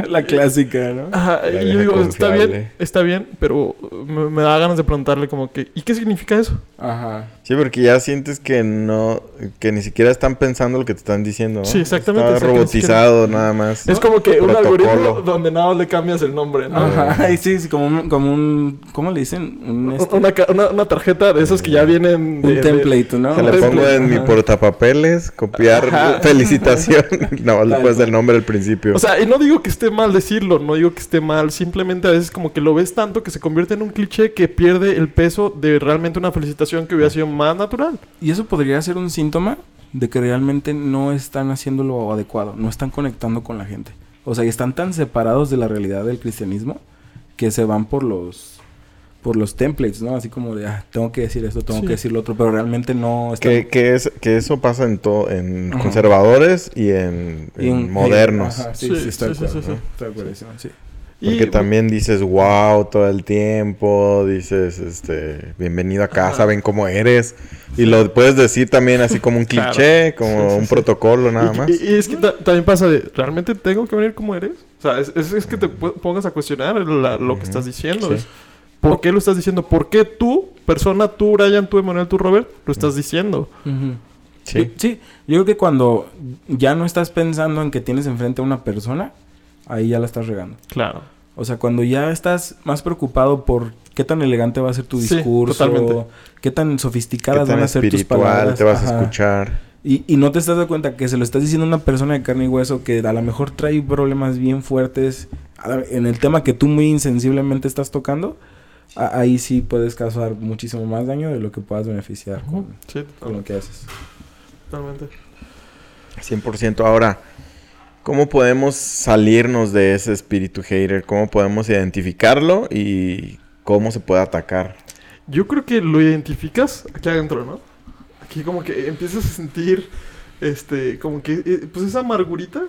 la clásica no Ajá, La y yo digo, está bien, está bien, pero me, me da ganas de preguntarle como que, ¿y qué significa eso? ajá Sí, porque ya sientes que no, que ni siquiera están pensando lo que te están diciendo. ¿no? Sí, exactamente, Está robotizado nada más. Es como que un algoritmo donde nada más le cambias el nombre, ¿no? ajá y sí, sí como un, como un cómo le dicen un, este, Una, una, una tarjeta de esas que ya vienen de, un template no Se le Ajá. pongo en mi portapapeles, copiar Ajá. felicitación. no, después del nombre al principio. O sea, y no digo que esté mal decirlo, no digo que esté mal, simplemente a veces como que lo ves tanto que se convierte en un cliché que pierde el peso de realmente una felicitación que hubiera sido más natural. Y eso podría ser un síntoma de que realmente no están haciendo lo adecuado, no están conectando con la gente. O sea, y están tan separados de la realidad del cristianismo que se van por los por los templates, ¿no? Así como de, ah, tengo que decir esto, tengo Sí. que decir lo otro, pero realmente no están... que, que es, que eso pasa en todo, en Ajá. conservadores y en, y en en- modernos. Ajá, sí, Sí, sí, estoy sí, de sí, acuerdo, sí, ¿no? sí. Estoy de acuerdísimo, sí. Porque Y- también dices wow todo el tiempo, dices este bienvenido a casa, Ajá. ven cómo eres. Y lo puedes decir también así como un Claro. cliché, como Sí, sí, un sí. protocolo nada y, más. y- y es que ta- también pasa de, ¿realmente tengo que venir como eres? O sea, es, es- es que te pongas a cuestionar la- lo que estás diciendo. Sí. es, ¿Por qué lo estás diciendo? ¿Por qué tú, persona, tú, Brian, tú, Emanuel, tú, Robert, lo estás diciendo? Sí. Sí, yo creo que cuando ya no estás pensando en que tienes enfrente a una persona, ahí ya la estás regando. Claro. O sea, cuando ya estás más preocupado por qué tan elegante va a ser tu Sí, discurso, totalmente. qué tan Qué sofisticadas tan van a ser tus espiritual palabras. te vas a escuchar. Y, y no te estás dando cuenta que se lo estás diciendo a una persona de carne y hueso que a lo mejor trae problemas bien fuertes en el tema que tú muy insensiblemente estás tocando. Ahí sí puedes causar muchísimo más daño de lo que puedas beneficiar con, Sí, con lo que haces. totalmente. 100%. Ahora, ¿cómo podemos salirnos de ese espíritu hater? ¿Cómo podemos identificarlo y cómo se puede atacar? Yo creo que lo identificas aquí adentro, ¿no? aquí como que empiezas a sentir, este, como que, eh, pues esa amargurita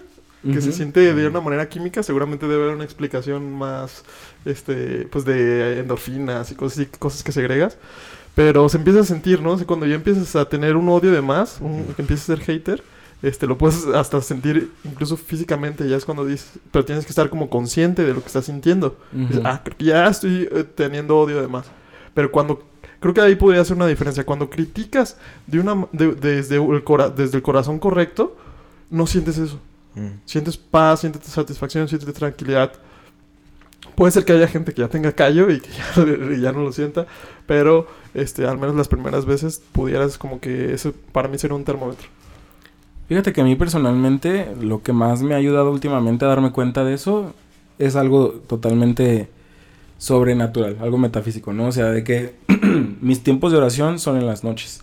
que se Ujú. siente de una manera química, seguramente debe haber una explicación más, este, pues de endorfinas y cosas, así, cosas que segregas. Pero se empieza a sentir, ¿no? O sea, cuando ya empiezas a tener un odio de más, un- que empiezas a ser hater, este, lo puedes hasta sentir incluso físicamente, ya es cuando dices, pero tienes que estar como consciente de lo que estás sintiendo. Dices, Ujú. ah, creo que ya estoy eh, teniendo odio de más. Pero cuando, creo que ahí podría ser una diferencia, cuando criticas de una, de- desde, el cora- desde el corazón correcto, no sientes eso. Mm. Sientes paz, sientes satisfacción, sientes tranquilidad. Puede ser que haya gente que ya tenga callo y que ya, ya no lo sienta, pero este, al menos las primeras veces pudieras como que eso para mí sería un termómetro. Fíjate que a mí personalmente lo que más me ha ayudado últimamente a darme cuenta de eso es algo totalmente sobrenatural, algo metafísico, ¿no? O sea, de que mis tiempos de oración son en las noches.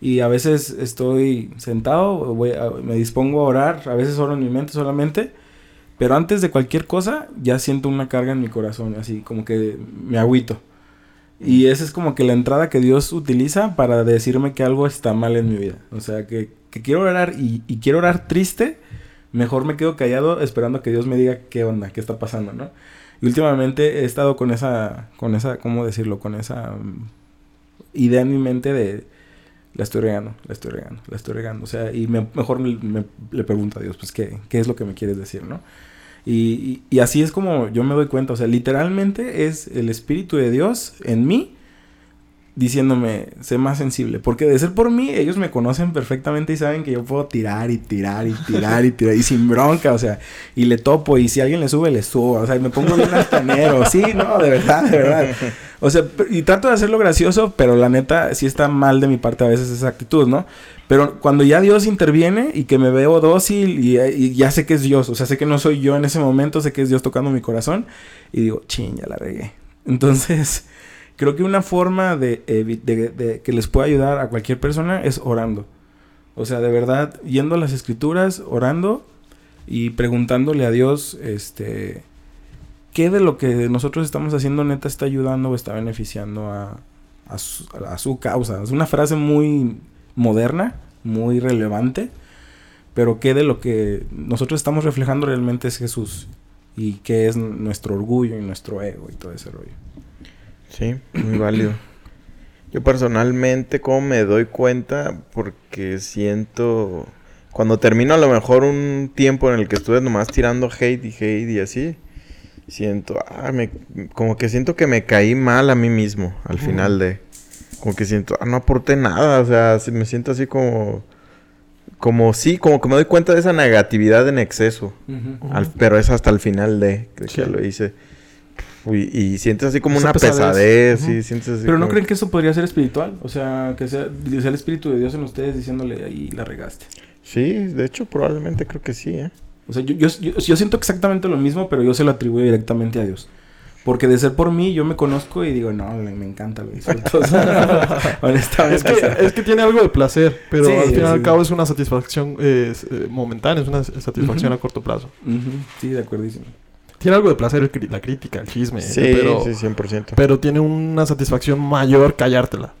Y a veces estoy sentado, voy a- me dispongo a orar, a veces oro en mi mente solamente, pero antes de cualquier cosa ya siento una carga en mi corazón, así como que me agüito. Y esa es como que la entrada que Dios utiliza para decirme que algo está mal en mi vida. O sea, que, que quiero orar y, y quiero orar triste, mejor me quedo callado esperando que Dios me diga qué onda, qué está pasando, ¿no? Y últimamente he estado con esa, con esa, ¿cómo decirlo? Con esa mm, idea en mi mente de, la estoy regando, la estoy regando, la estoy regando. O sea, y me- mejor me- le pregunto a Dios, pues, ¿qué, ¿qué es lo que me quieres decir, no? Y, y- y así es como yo me doy cuenta. O sea, literalmente es el Espíritu de Dios en mí diciéndome, sé más sensible. Porque de ser por mí, ellos me conocen perfectamente y saben que yo puedo tirar y tirar y tirar y tirar. Y sin bronca, o sea, y le topo. Y si alguien le sube, le subo. O sea, y me pongo bien altanero. Sí, no, de verdad, de verdad. O sea, y trato de hacerlo gracioso, pero la neta sí está mal de mi parte a veces esa actitud, ¿no? Pero cuando ya Dios interviene y que me veo dócil y, y ya sé que es Dios, o sea, sé que no soy yo en ese momento, sé que es Dios tocando mi corazón y digo, ching, ya la regué. Entonces, creo que una forma de, que les pueda ayudar a cualquier persona es orando. O sea, de verdad, yendo a las escrituras, orando y preguntándole a Dios, este, qué de lo que nosotros estamos haciendo neta está ayudando o está beneficiando a, a su, a su causa. Es una frase muy moderna, muy relevante, pero qué de lo que nosotros estamos reflejando realmente es Jesús y qué es nuestro orgullo y nuestro ego y todo ese rollo. Sí, muy válido. Yo personalmente, como me doy cuenta, porque siento. Cuando termino a lo mejor un tiempo en el que estuve nomás tirando hate y hate y así, siento. Ah, me, como que siento que me caí mal a mí mismo al final de. Como que siento, ah, no aporté nada. O sea, me siento así como. Como sí, como que me doy cuenta de esa negatividad en exceso. Al- pero es hasta el final de que, que Sí. lo hice. Uy, y sientes así como Esa una pesadez. sí, sientes así Pero ¿no creen que eso podría ser espiritual? O sea, que sea, sea el espíritu de Dios en ustedes diciéndole ahí la regaste. Sí, de hecho probablemente creo que sí, ¿eh? O sea, yo, yo, yo, yo siento exactamente lo mismo, pero yo se lo atribuyo directamente a Dios. Porque de ser por mí, yo me conozco y digo, no, me encanta, lo disfruto. O sea, honestamente. Es que, es que tiene algo de placer, pero Sí, al fin y al sí. cabo es una satisfacción eh, momentánea, es una satisfacción a corto plazo. Sí, de acuerdísimo. Tiene algo de placer el la crítica, el chisme, Sí, pero, sí, 100%. pero tiene una satisfacción mayor callártela.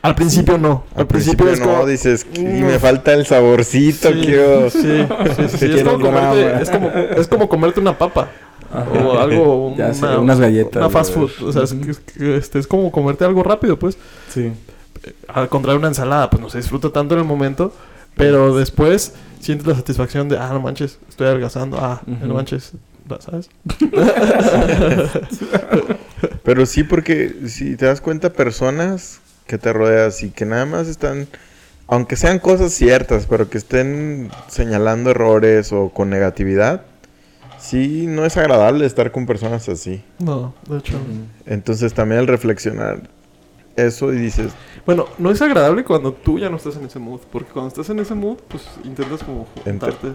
Al principio no. Al, principio, es no, como... dices, y Mm. me falta el saborcito, Sí, quiero... sí, sí, sí, sí, Es, Quiero como comerte, es, como, es como comerte una papa. O algo, Ya una, sé, unas galletas, Una fast food. O sea, es, es este, es como comerte algo rápido, pues. Sí. Al contrario, una ensalada, pues no se disfruta tanto en el momento. Pero después sientes la satisfacción de, ah, no manches, estoy adelgazando. Ah, Ujú. no manches, ¿sabes? Pero sí, porque si te das cuenta, personas que te rodeas y que nada más están, aunque sean cosas ciertas, pero que estén señalando errores o con negatividad, sí, no es agradable estar con personas así. No, de hecho. Entonces también el reflexionar eso y dices, Bueno, no es agradable cuando tú ya no estás en ese mood. Porque cuando estás en ese mood, pues intentas como juntarte.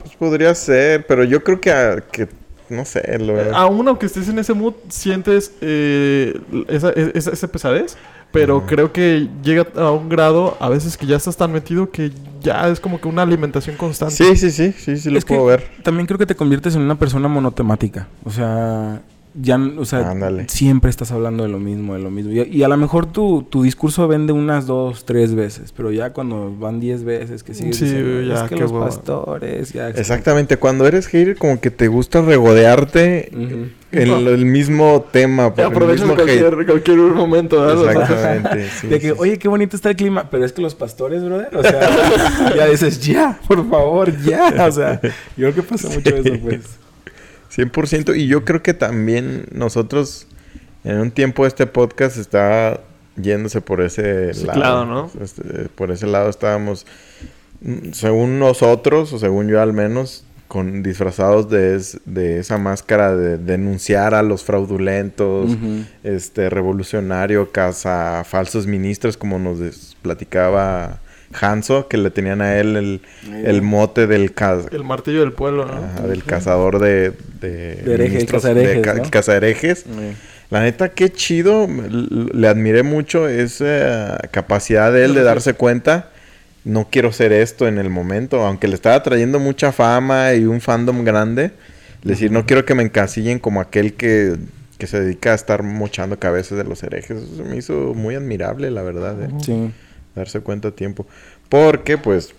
Pues podría ser, pero yo creo que, a- que no sé, lo Eh, Aún aunque estés en ese mood, sientes eh, esa, esa, esa pesadez. Pero creo que llega a un grado, a veces que ya estás tan metido que ya es como que una alimentación constante. Sí, sí, sí, sí, sí lo Es que- puedo ver. También creo que te conviertes en una persona monotemática. O sea, ya, o sea, Ándale. siempre estás hablando de lo mismo, de lo mismo. Y, y a lo mejor tu, tu discurso vende unas dos, tres veces, pero ya cuando van diez veces que sigues Sí, diciendo, ya, es que los hueva". pastores, ya... Exactamente, cuando eres hater como que te gusta regodearte en el mismo tema. por hate. cualquier, cualquier momento, Exactamente. sí, de que, sí, oye, qué bonito está el clima, pero es que los pastores, brother, o sea, ya dices, ya, por favor, ya, o sea, yo creo que pasa mucho eso, pues. 100%. Y yo creo que también nosotros, en un tiempo, este podcast está yéndose por ese Sí, lado. claro, ¿no? Este, por ese lado estábamos, mm, según nosotros, o según yo al menos, con disfrazados de, es- de esa máscara de denunciar a los fraudulentos, Ujú. este revolucionario, caza falsos ministros, como nos platicaba Hanso, que le tenían a él el, el mote del ca- El martillo del pueblo, ¿no? Ajá, del cazador de... De, De herejes, cazaherejes, de ca- ¿no? cazaherejes. La neta, qué chido. Le admiré mucho esa capacidad de él de darse cuenta. No quiero ser esto en el momento. Aunque le estaba trayendo mucha fama y un fandom grande. Decir, no quiero que me encasillen como aquel que, que se dedica a estar mochando cabezas de los herejes. Eso me hizo muy admirable, la verdad. ¿eh? Sí. Darse cuenta a tiempo. Porque, pues,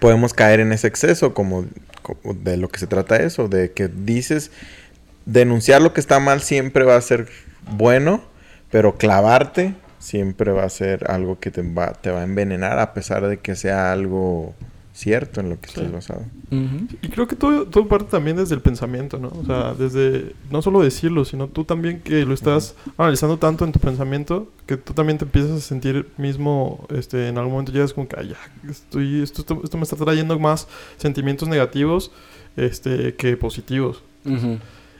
podemos caer en ese exceso, como, de lo que se trata eso, de que dices, denunciar lo que está mal siempre va a ser bueno, pero clavarte siempre va a ser algo que te va, te va a envenenar, a pesar de que sea algo cierto en lo que Sí. estés basado. Y creo que todo, todo parte también desde el pensamiento, ¿no? O sea, desde no solo decirlo, sino tú también que lo estás analizando tanto en tu pensamiento que tú también te empiezas a sentir mismo, este, en algún momento llegas como que, "Ay, ya, estoy, esto, esto, esto me está trayendo más sentimientos negativos, este, que positivos.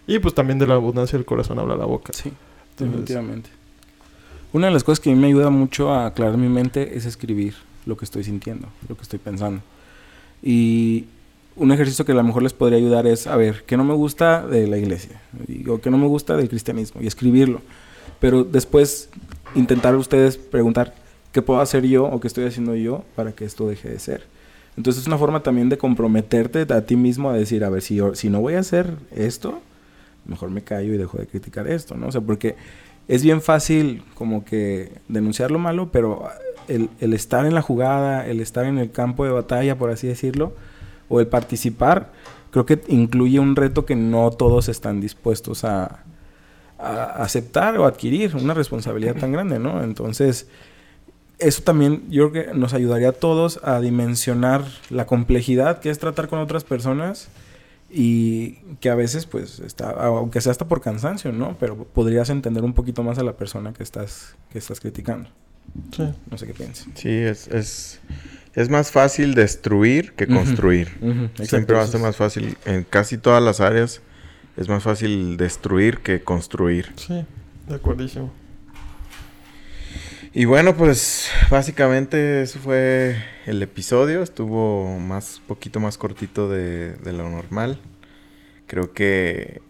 Y pues también de la abundancia del corazón habla la boca. Sí, Entonces- definitivamente. Una de las cosas que a mí me ayuda mucho a aclarar mi mente es escribir lo que estoy sintiendo, lo que estoy pensando. Y un ejercicio que a lo mejor les podría ayudar es, a ver, ¿qué no me gusta de la iglesia? O ¿qué no me gusta del cristianismo? Y escribirlo. Pero después intentar ustedes preguntar, ¿qué puedo hacer yo o qué estoy haciendo yo para que esto deje de ser? Entonces es una forma también de comprometerte a ti mismo a decir, a ver, si, yo- si no voy a hacer esto, mejor me callo y dejo de criticar esto, ¿no? O sea, porque es bien fácil como que denunciar lo malo, pero el, estar en la jugada, el estar en el campo de batalla, por así decirlo, o el participar, creo que incluye un reto que no todos están dispuestos a, a aceptar o adquirir, una responsabilidad tan grande, ¿no? Entonces, eso también yo creo que nos ayudaría a todos a dimensionar la complejidad que es tratar con otras personas y que a veces pues está aunque sea hasta por cansancio, ¿no? Pero podrías entender un poquito más a la persona que estás que estás criticando. Sí. No sé qué piensas. Sí, es, es, es más fácil destruir que construir. Siempre va a ser más fácil, en casi todas las áreas, es más fácil destruir que construir. Sí, de acuerdísimo. Y bueno, pues básicamente eso fue el episodio. Estuvo más, poquito más cortito de, de lo normal. Creo que,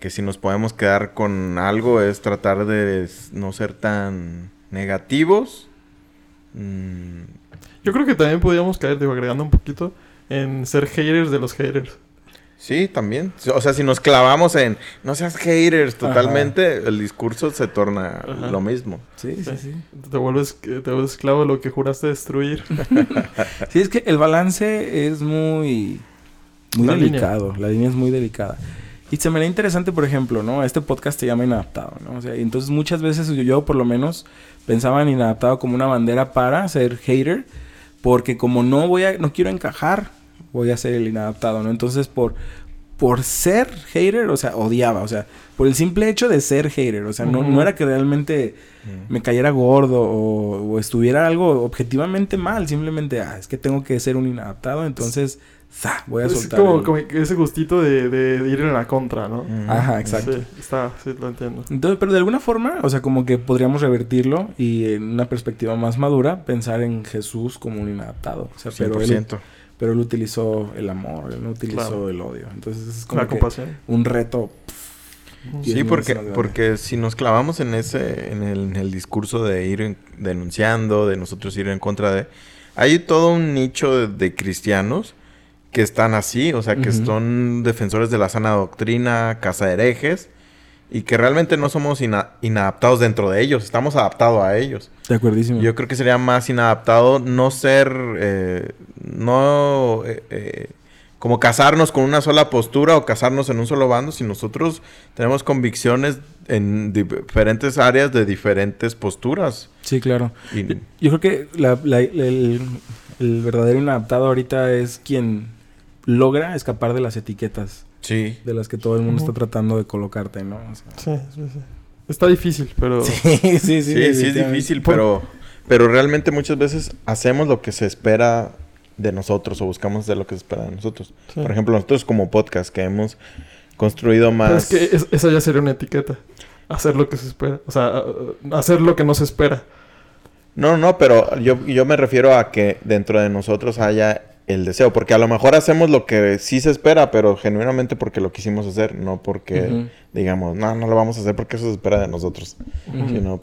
que si nos podemos quedar con algo es tratar de no ser tan negativos. Mm, Yo creo que también podríamos caer, digo, agregando un poquito, en ser haters de los haters. Sí, también. O sea, si nos clavamos en no seas haters totalmente, el discurso se torna Ajá. lo mismo. Sí, sí, sí. Te vuelves, te vuelves esclavo de lo que juraste destruir. Sí, es que el balance es muy, muy La línea. delicado. La línea es muy delicada. Y se me da interesante, por ejemplo, ¿no? Este podcast se llama Inadaptado, ¿no? O sea, y entonces muchas veces yo, yo, por lo menos, pensaba en Inadaptado como una bandera para ser hater. Porque como no voy a... No quiero encajar, voy a ser el inadaptado, ¿no? Entonces, por... Por ser hater, o sea, odiaba. O sea, por el simple hecho de ser hater. O sea, no, era que realmente me cayera gordo o, o estuviera algo objetivamente mal. Simplemente, ah, es que tengo que ser un inadaptado, entonces, ¡za! voy a Es soltar. como, el- como ese gustito de, de- de ir en la contra, ¿no? Mm. Ajá, exacto. Sí, está, sí, lo entiendo. Entonces, pero de alguna forma, o sea, como que podríamos revertirlo y en una perspectiva más madura, pensar en Jesús como un inadaptado. O sea, pero él, 100%. pero él utilizó el amor, él no utilizó Claro. el odio. Entonces, es como La que compasión. un reto. Sí, porque, porque si nos clavamos en ese, en el, en el discurso de ir en- denunciando, de nosotros ir en contra de, hay todo un nicho de, de cristianos que están así, o sea, que son defensores de la sana doctrina, casa de herejes, y que realmente no somos ina- inadaptados dentro de ellos, estamos adaptados a ellos. De acuerdísimo. Yo creo que sería más inadaptado no ser, eh, no eh, eh, como casarnos con una sola postura o casarnos en un solo bando, si nosotros tenemos convicciones en diferentes áreas de diferentes posturas. Sí, claro. Y- Yo, yo creo que la- la- el, el verdadero inadaptado ahorita es quien logra escapar de las etiquetas sí. de las que todo el mundo está tratando de colocarte, ¿no? O sea, Sí, sí, sí. Está difícil, pero... sí, sí, sí. Sí, sí, es difícil, pero, pero realmente muchas veces hacemos lo que se espera de nosotros o buscamos hacer lo que se espera de nosotros. Sí. Por ejemplo, nosotros como podcast que hemos construido más... Pero es que es- esa ya sería una etiqueta. Hacer lo que se espera. O sea, hacer lo que no se espera. No, no, pero yo, yo me refiero a que dentro de nosotros haya el deseo, porque a lo mejor hacemos lo que sí se espera, pero genuinamente porque lo quisimos hacer, no porque digamos, no, no lo vamos a hacer porque eso se espera de nosotros, sino,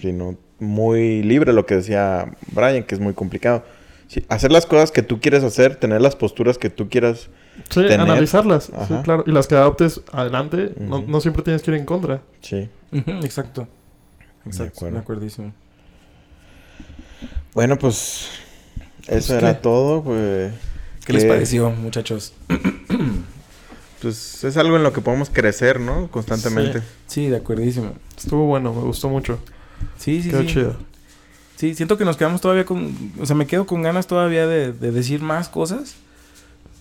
sino muy libre lo que decía Brian, que es muy complicado. Sí, hacer las cosas que tú quieres hacer, tener las posturas que tú quieras. Sí, Tener- analizarlas. Sí, claro. Y las que adoptes adelante, no, no siempre tienes que ir en contra. Sí. Exacto. De Exacto. acuerdo. De acuerdísimo. Bueno, pues eso Pues, era todo. Pues, ¿Qué les que, pareció, muchachos? Pues es algo en lo que podemos crecer, ¿no? Constantemente. Sí, de acuerdísimo. Estuvo bueno, me gustó mucho. Sí, sí, Quedó sí. chido. Sí, siento que nos quedamos todavía con... O sea, me quedo con ganas todavía de, de decir más cosas.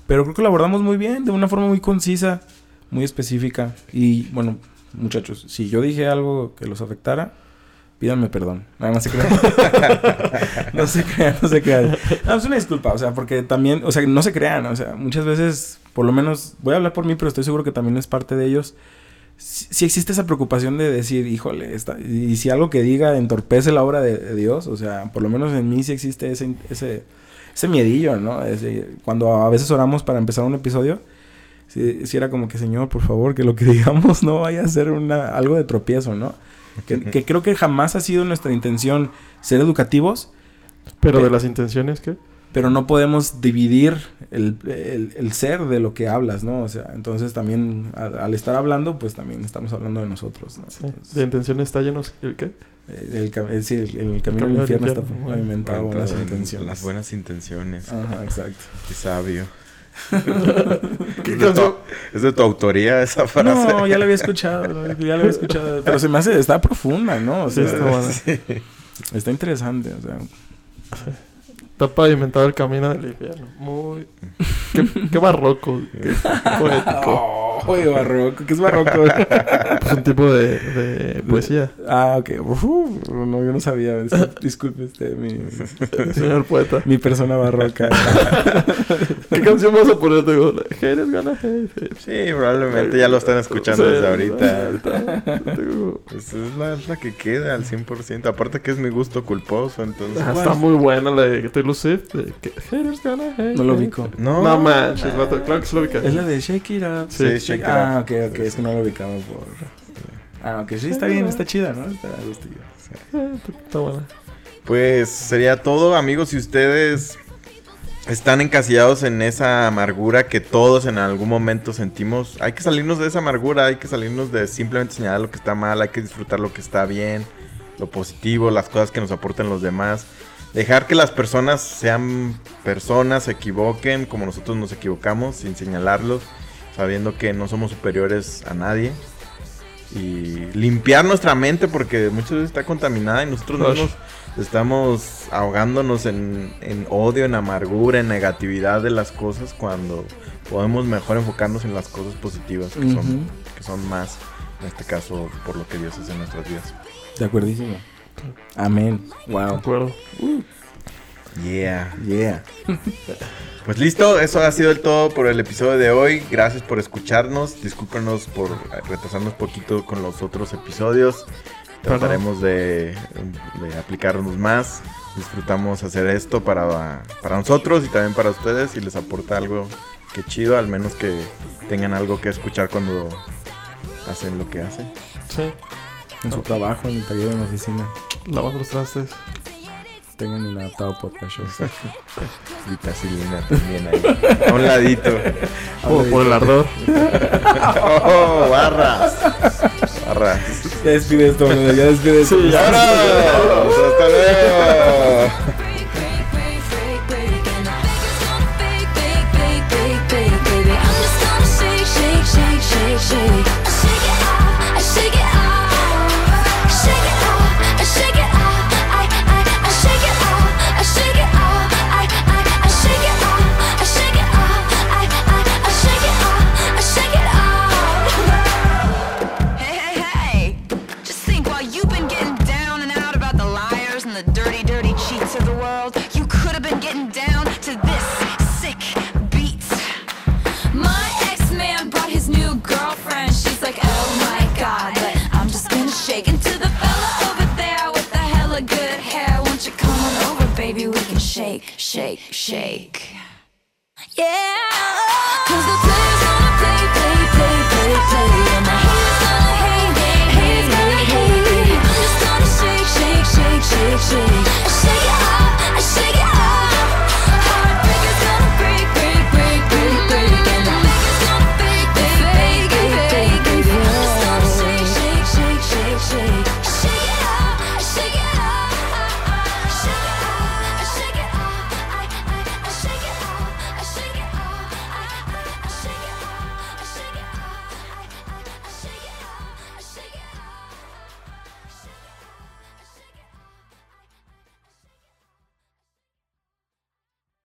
Pero creo que lo abordamos muy bien, de una forma muy concisa, muy específica. Y bueno, muchachos, si yo dije algo que los afectara, pídanme perdón. Nada más se crean. no se crean, no se crean. No, es una disculpa, o sea, porque también, o sea, no se crean, o sea, muchas veces, por lo menos, voy a hablar por mí, pero estoy seguro que también es parte de ellos. Si, si existe esa preocupación de decir, híjole, esta- y si algo que diga entorpece la obra de, Dios, o sea, por lo menos en mí sí existe ese, ese, ese miedillo, ¿no? Cuando a veces oramos para empezar un episodio, si, era como que, Señor, por favor, que lo que digamos no vaya a ser una, algo de tropiezo, ¿no? Que, que creo que jamás ha sido nuestra intención ser educativos, Pero Eh, de las intenciones, ¿qué? pero no podemos dividir el, el- el ser de lo que hablas, ¿no? O sea, entonces también al, al estar hablando, pues también estamos hablando de nosotros, ¿no? Sí. Entonces, De intenciones está lleno. ¿El qué? eh, el, eh, sí, el, el camino al camino al infierno está pavimentado con las intenciones. Las buenas intenciones. Ajá, exacto. Qué sabio. ¿Qué Es de, tu, es de tu autoría esa frase. No, ya lo había escuchado, ya lo había escuchado. Pero se me hace, está profunda, ¿no? O Sí, sea, está está interesante, o sea. Está pavimentado el camino del infierno. Muy... Qué, qué barroco. Qué poético. Oh, oye, barroco, ¿qué es barroco? Pues un tipo de, de poesía. ah, ok. Uf, no, yo no sabía. Disculpe, este, mi, Señor poeta. mi persona barroca. ¿Qué canción vas a poner? Te digo, Haters gonna hate. Sí, probablemente ya lo están escuchando desde ahorita. Pues es la, es la que queda al 100%. Aparte que es mi gusto culposo, entonces... ah, Está muy buena la de Taylor Swift. De que Haters gonna hate. No lo ubico. No, No manches, vato. Claro que se lo ubica. Es la de Shake It Up. Sí, Shake It Ah, Up. ok, ok. Es que no lo ubicaba por... Ah, ok. Sí, está bien. Está chida, ¿no? Está. Eh, Está buena. Pues sería todo, amigos. Si ustedes están encasillados en esa amargura que todos en algún momento sentimos, hay que salirnos de esa amargura, hay que salirnos de simplemente señalar lo que está mal, hay que disfrutar lo que está bien, lo positivo, las cosas que nos aportan los demás. Dejar que las personas sean personas, se equivoquen como nosotros nos equivocamos, sin señalarlos, sabiendo que no somos superiores a nadie. Y limpiar nuestra mente porque muchas veces está contaminada y nosotros mismos estamos ahogándonos en, en odio, en amargura, en negatividad de las cosas cuando podemos mejor enfocarnos en las cosas positivas que, son, que son más, en este caso, por lo que Dios hace en nuestras vidas. De acuerdísimo. Amén. De Wow. acuerdo. Yeah. Yeah. Pues listo, eso ha sido el todo por el episodio de hoy. Gracias por escucharnos. Discúlpenos por retrasarnos poquito con los otros episodios. Trataremos de, de aplicarnos más. Disfrutamos hacer esto para, para nosotros y también para ustedes. Si les aporta algo que chido, al menos que tengan algo que escuchar cuando hacen lo que hacen. Sí. En su trabajo, en el taller, en la oficina. Lavando los trastes. Tengan un adaptado podcast show. Y Casilina también ahí. A un por, Por, por el ardor. ¡Oh, barras! Barras. Ya despide esto, ya despide esto. Sí. ¡Hasta luego! Hey,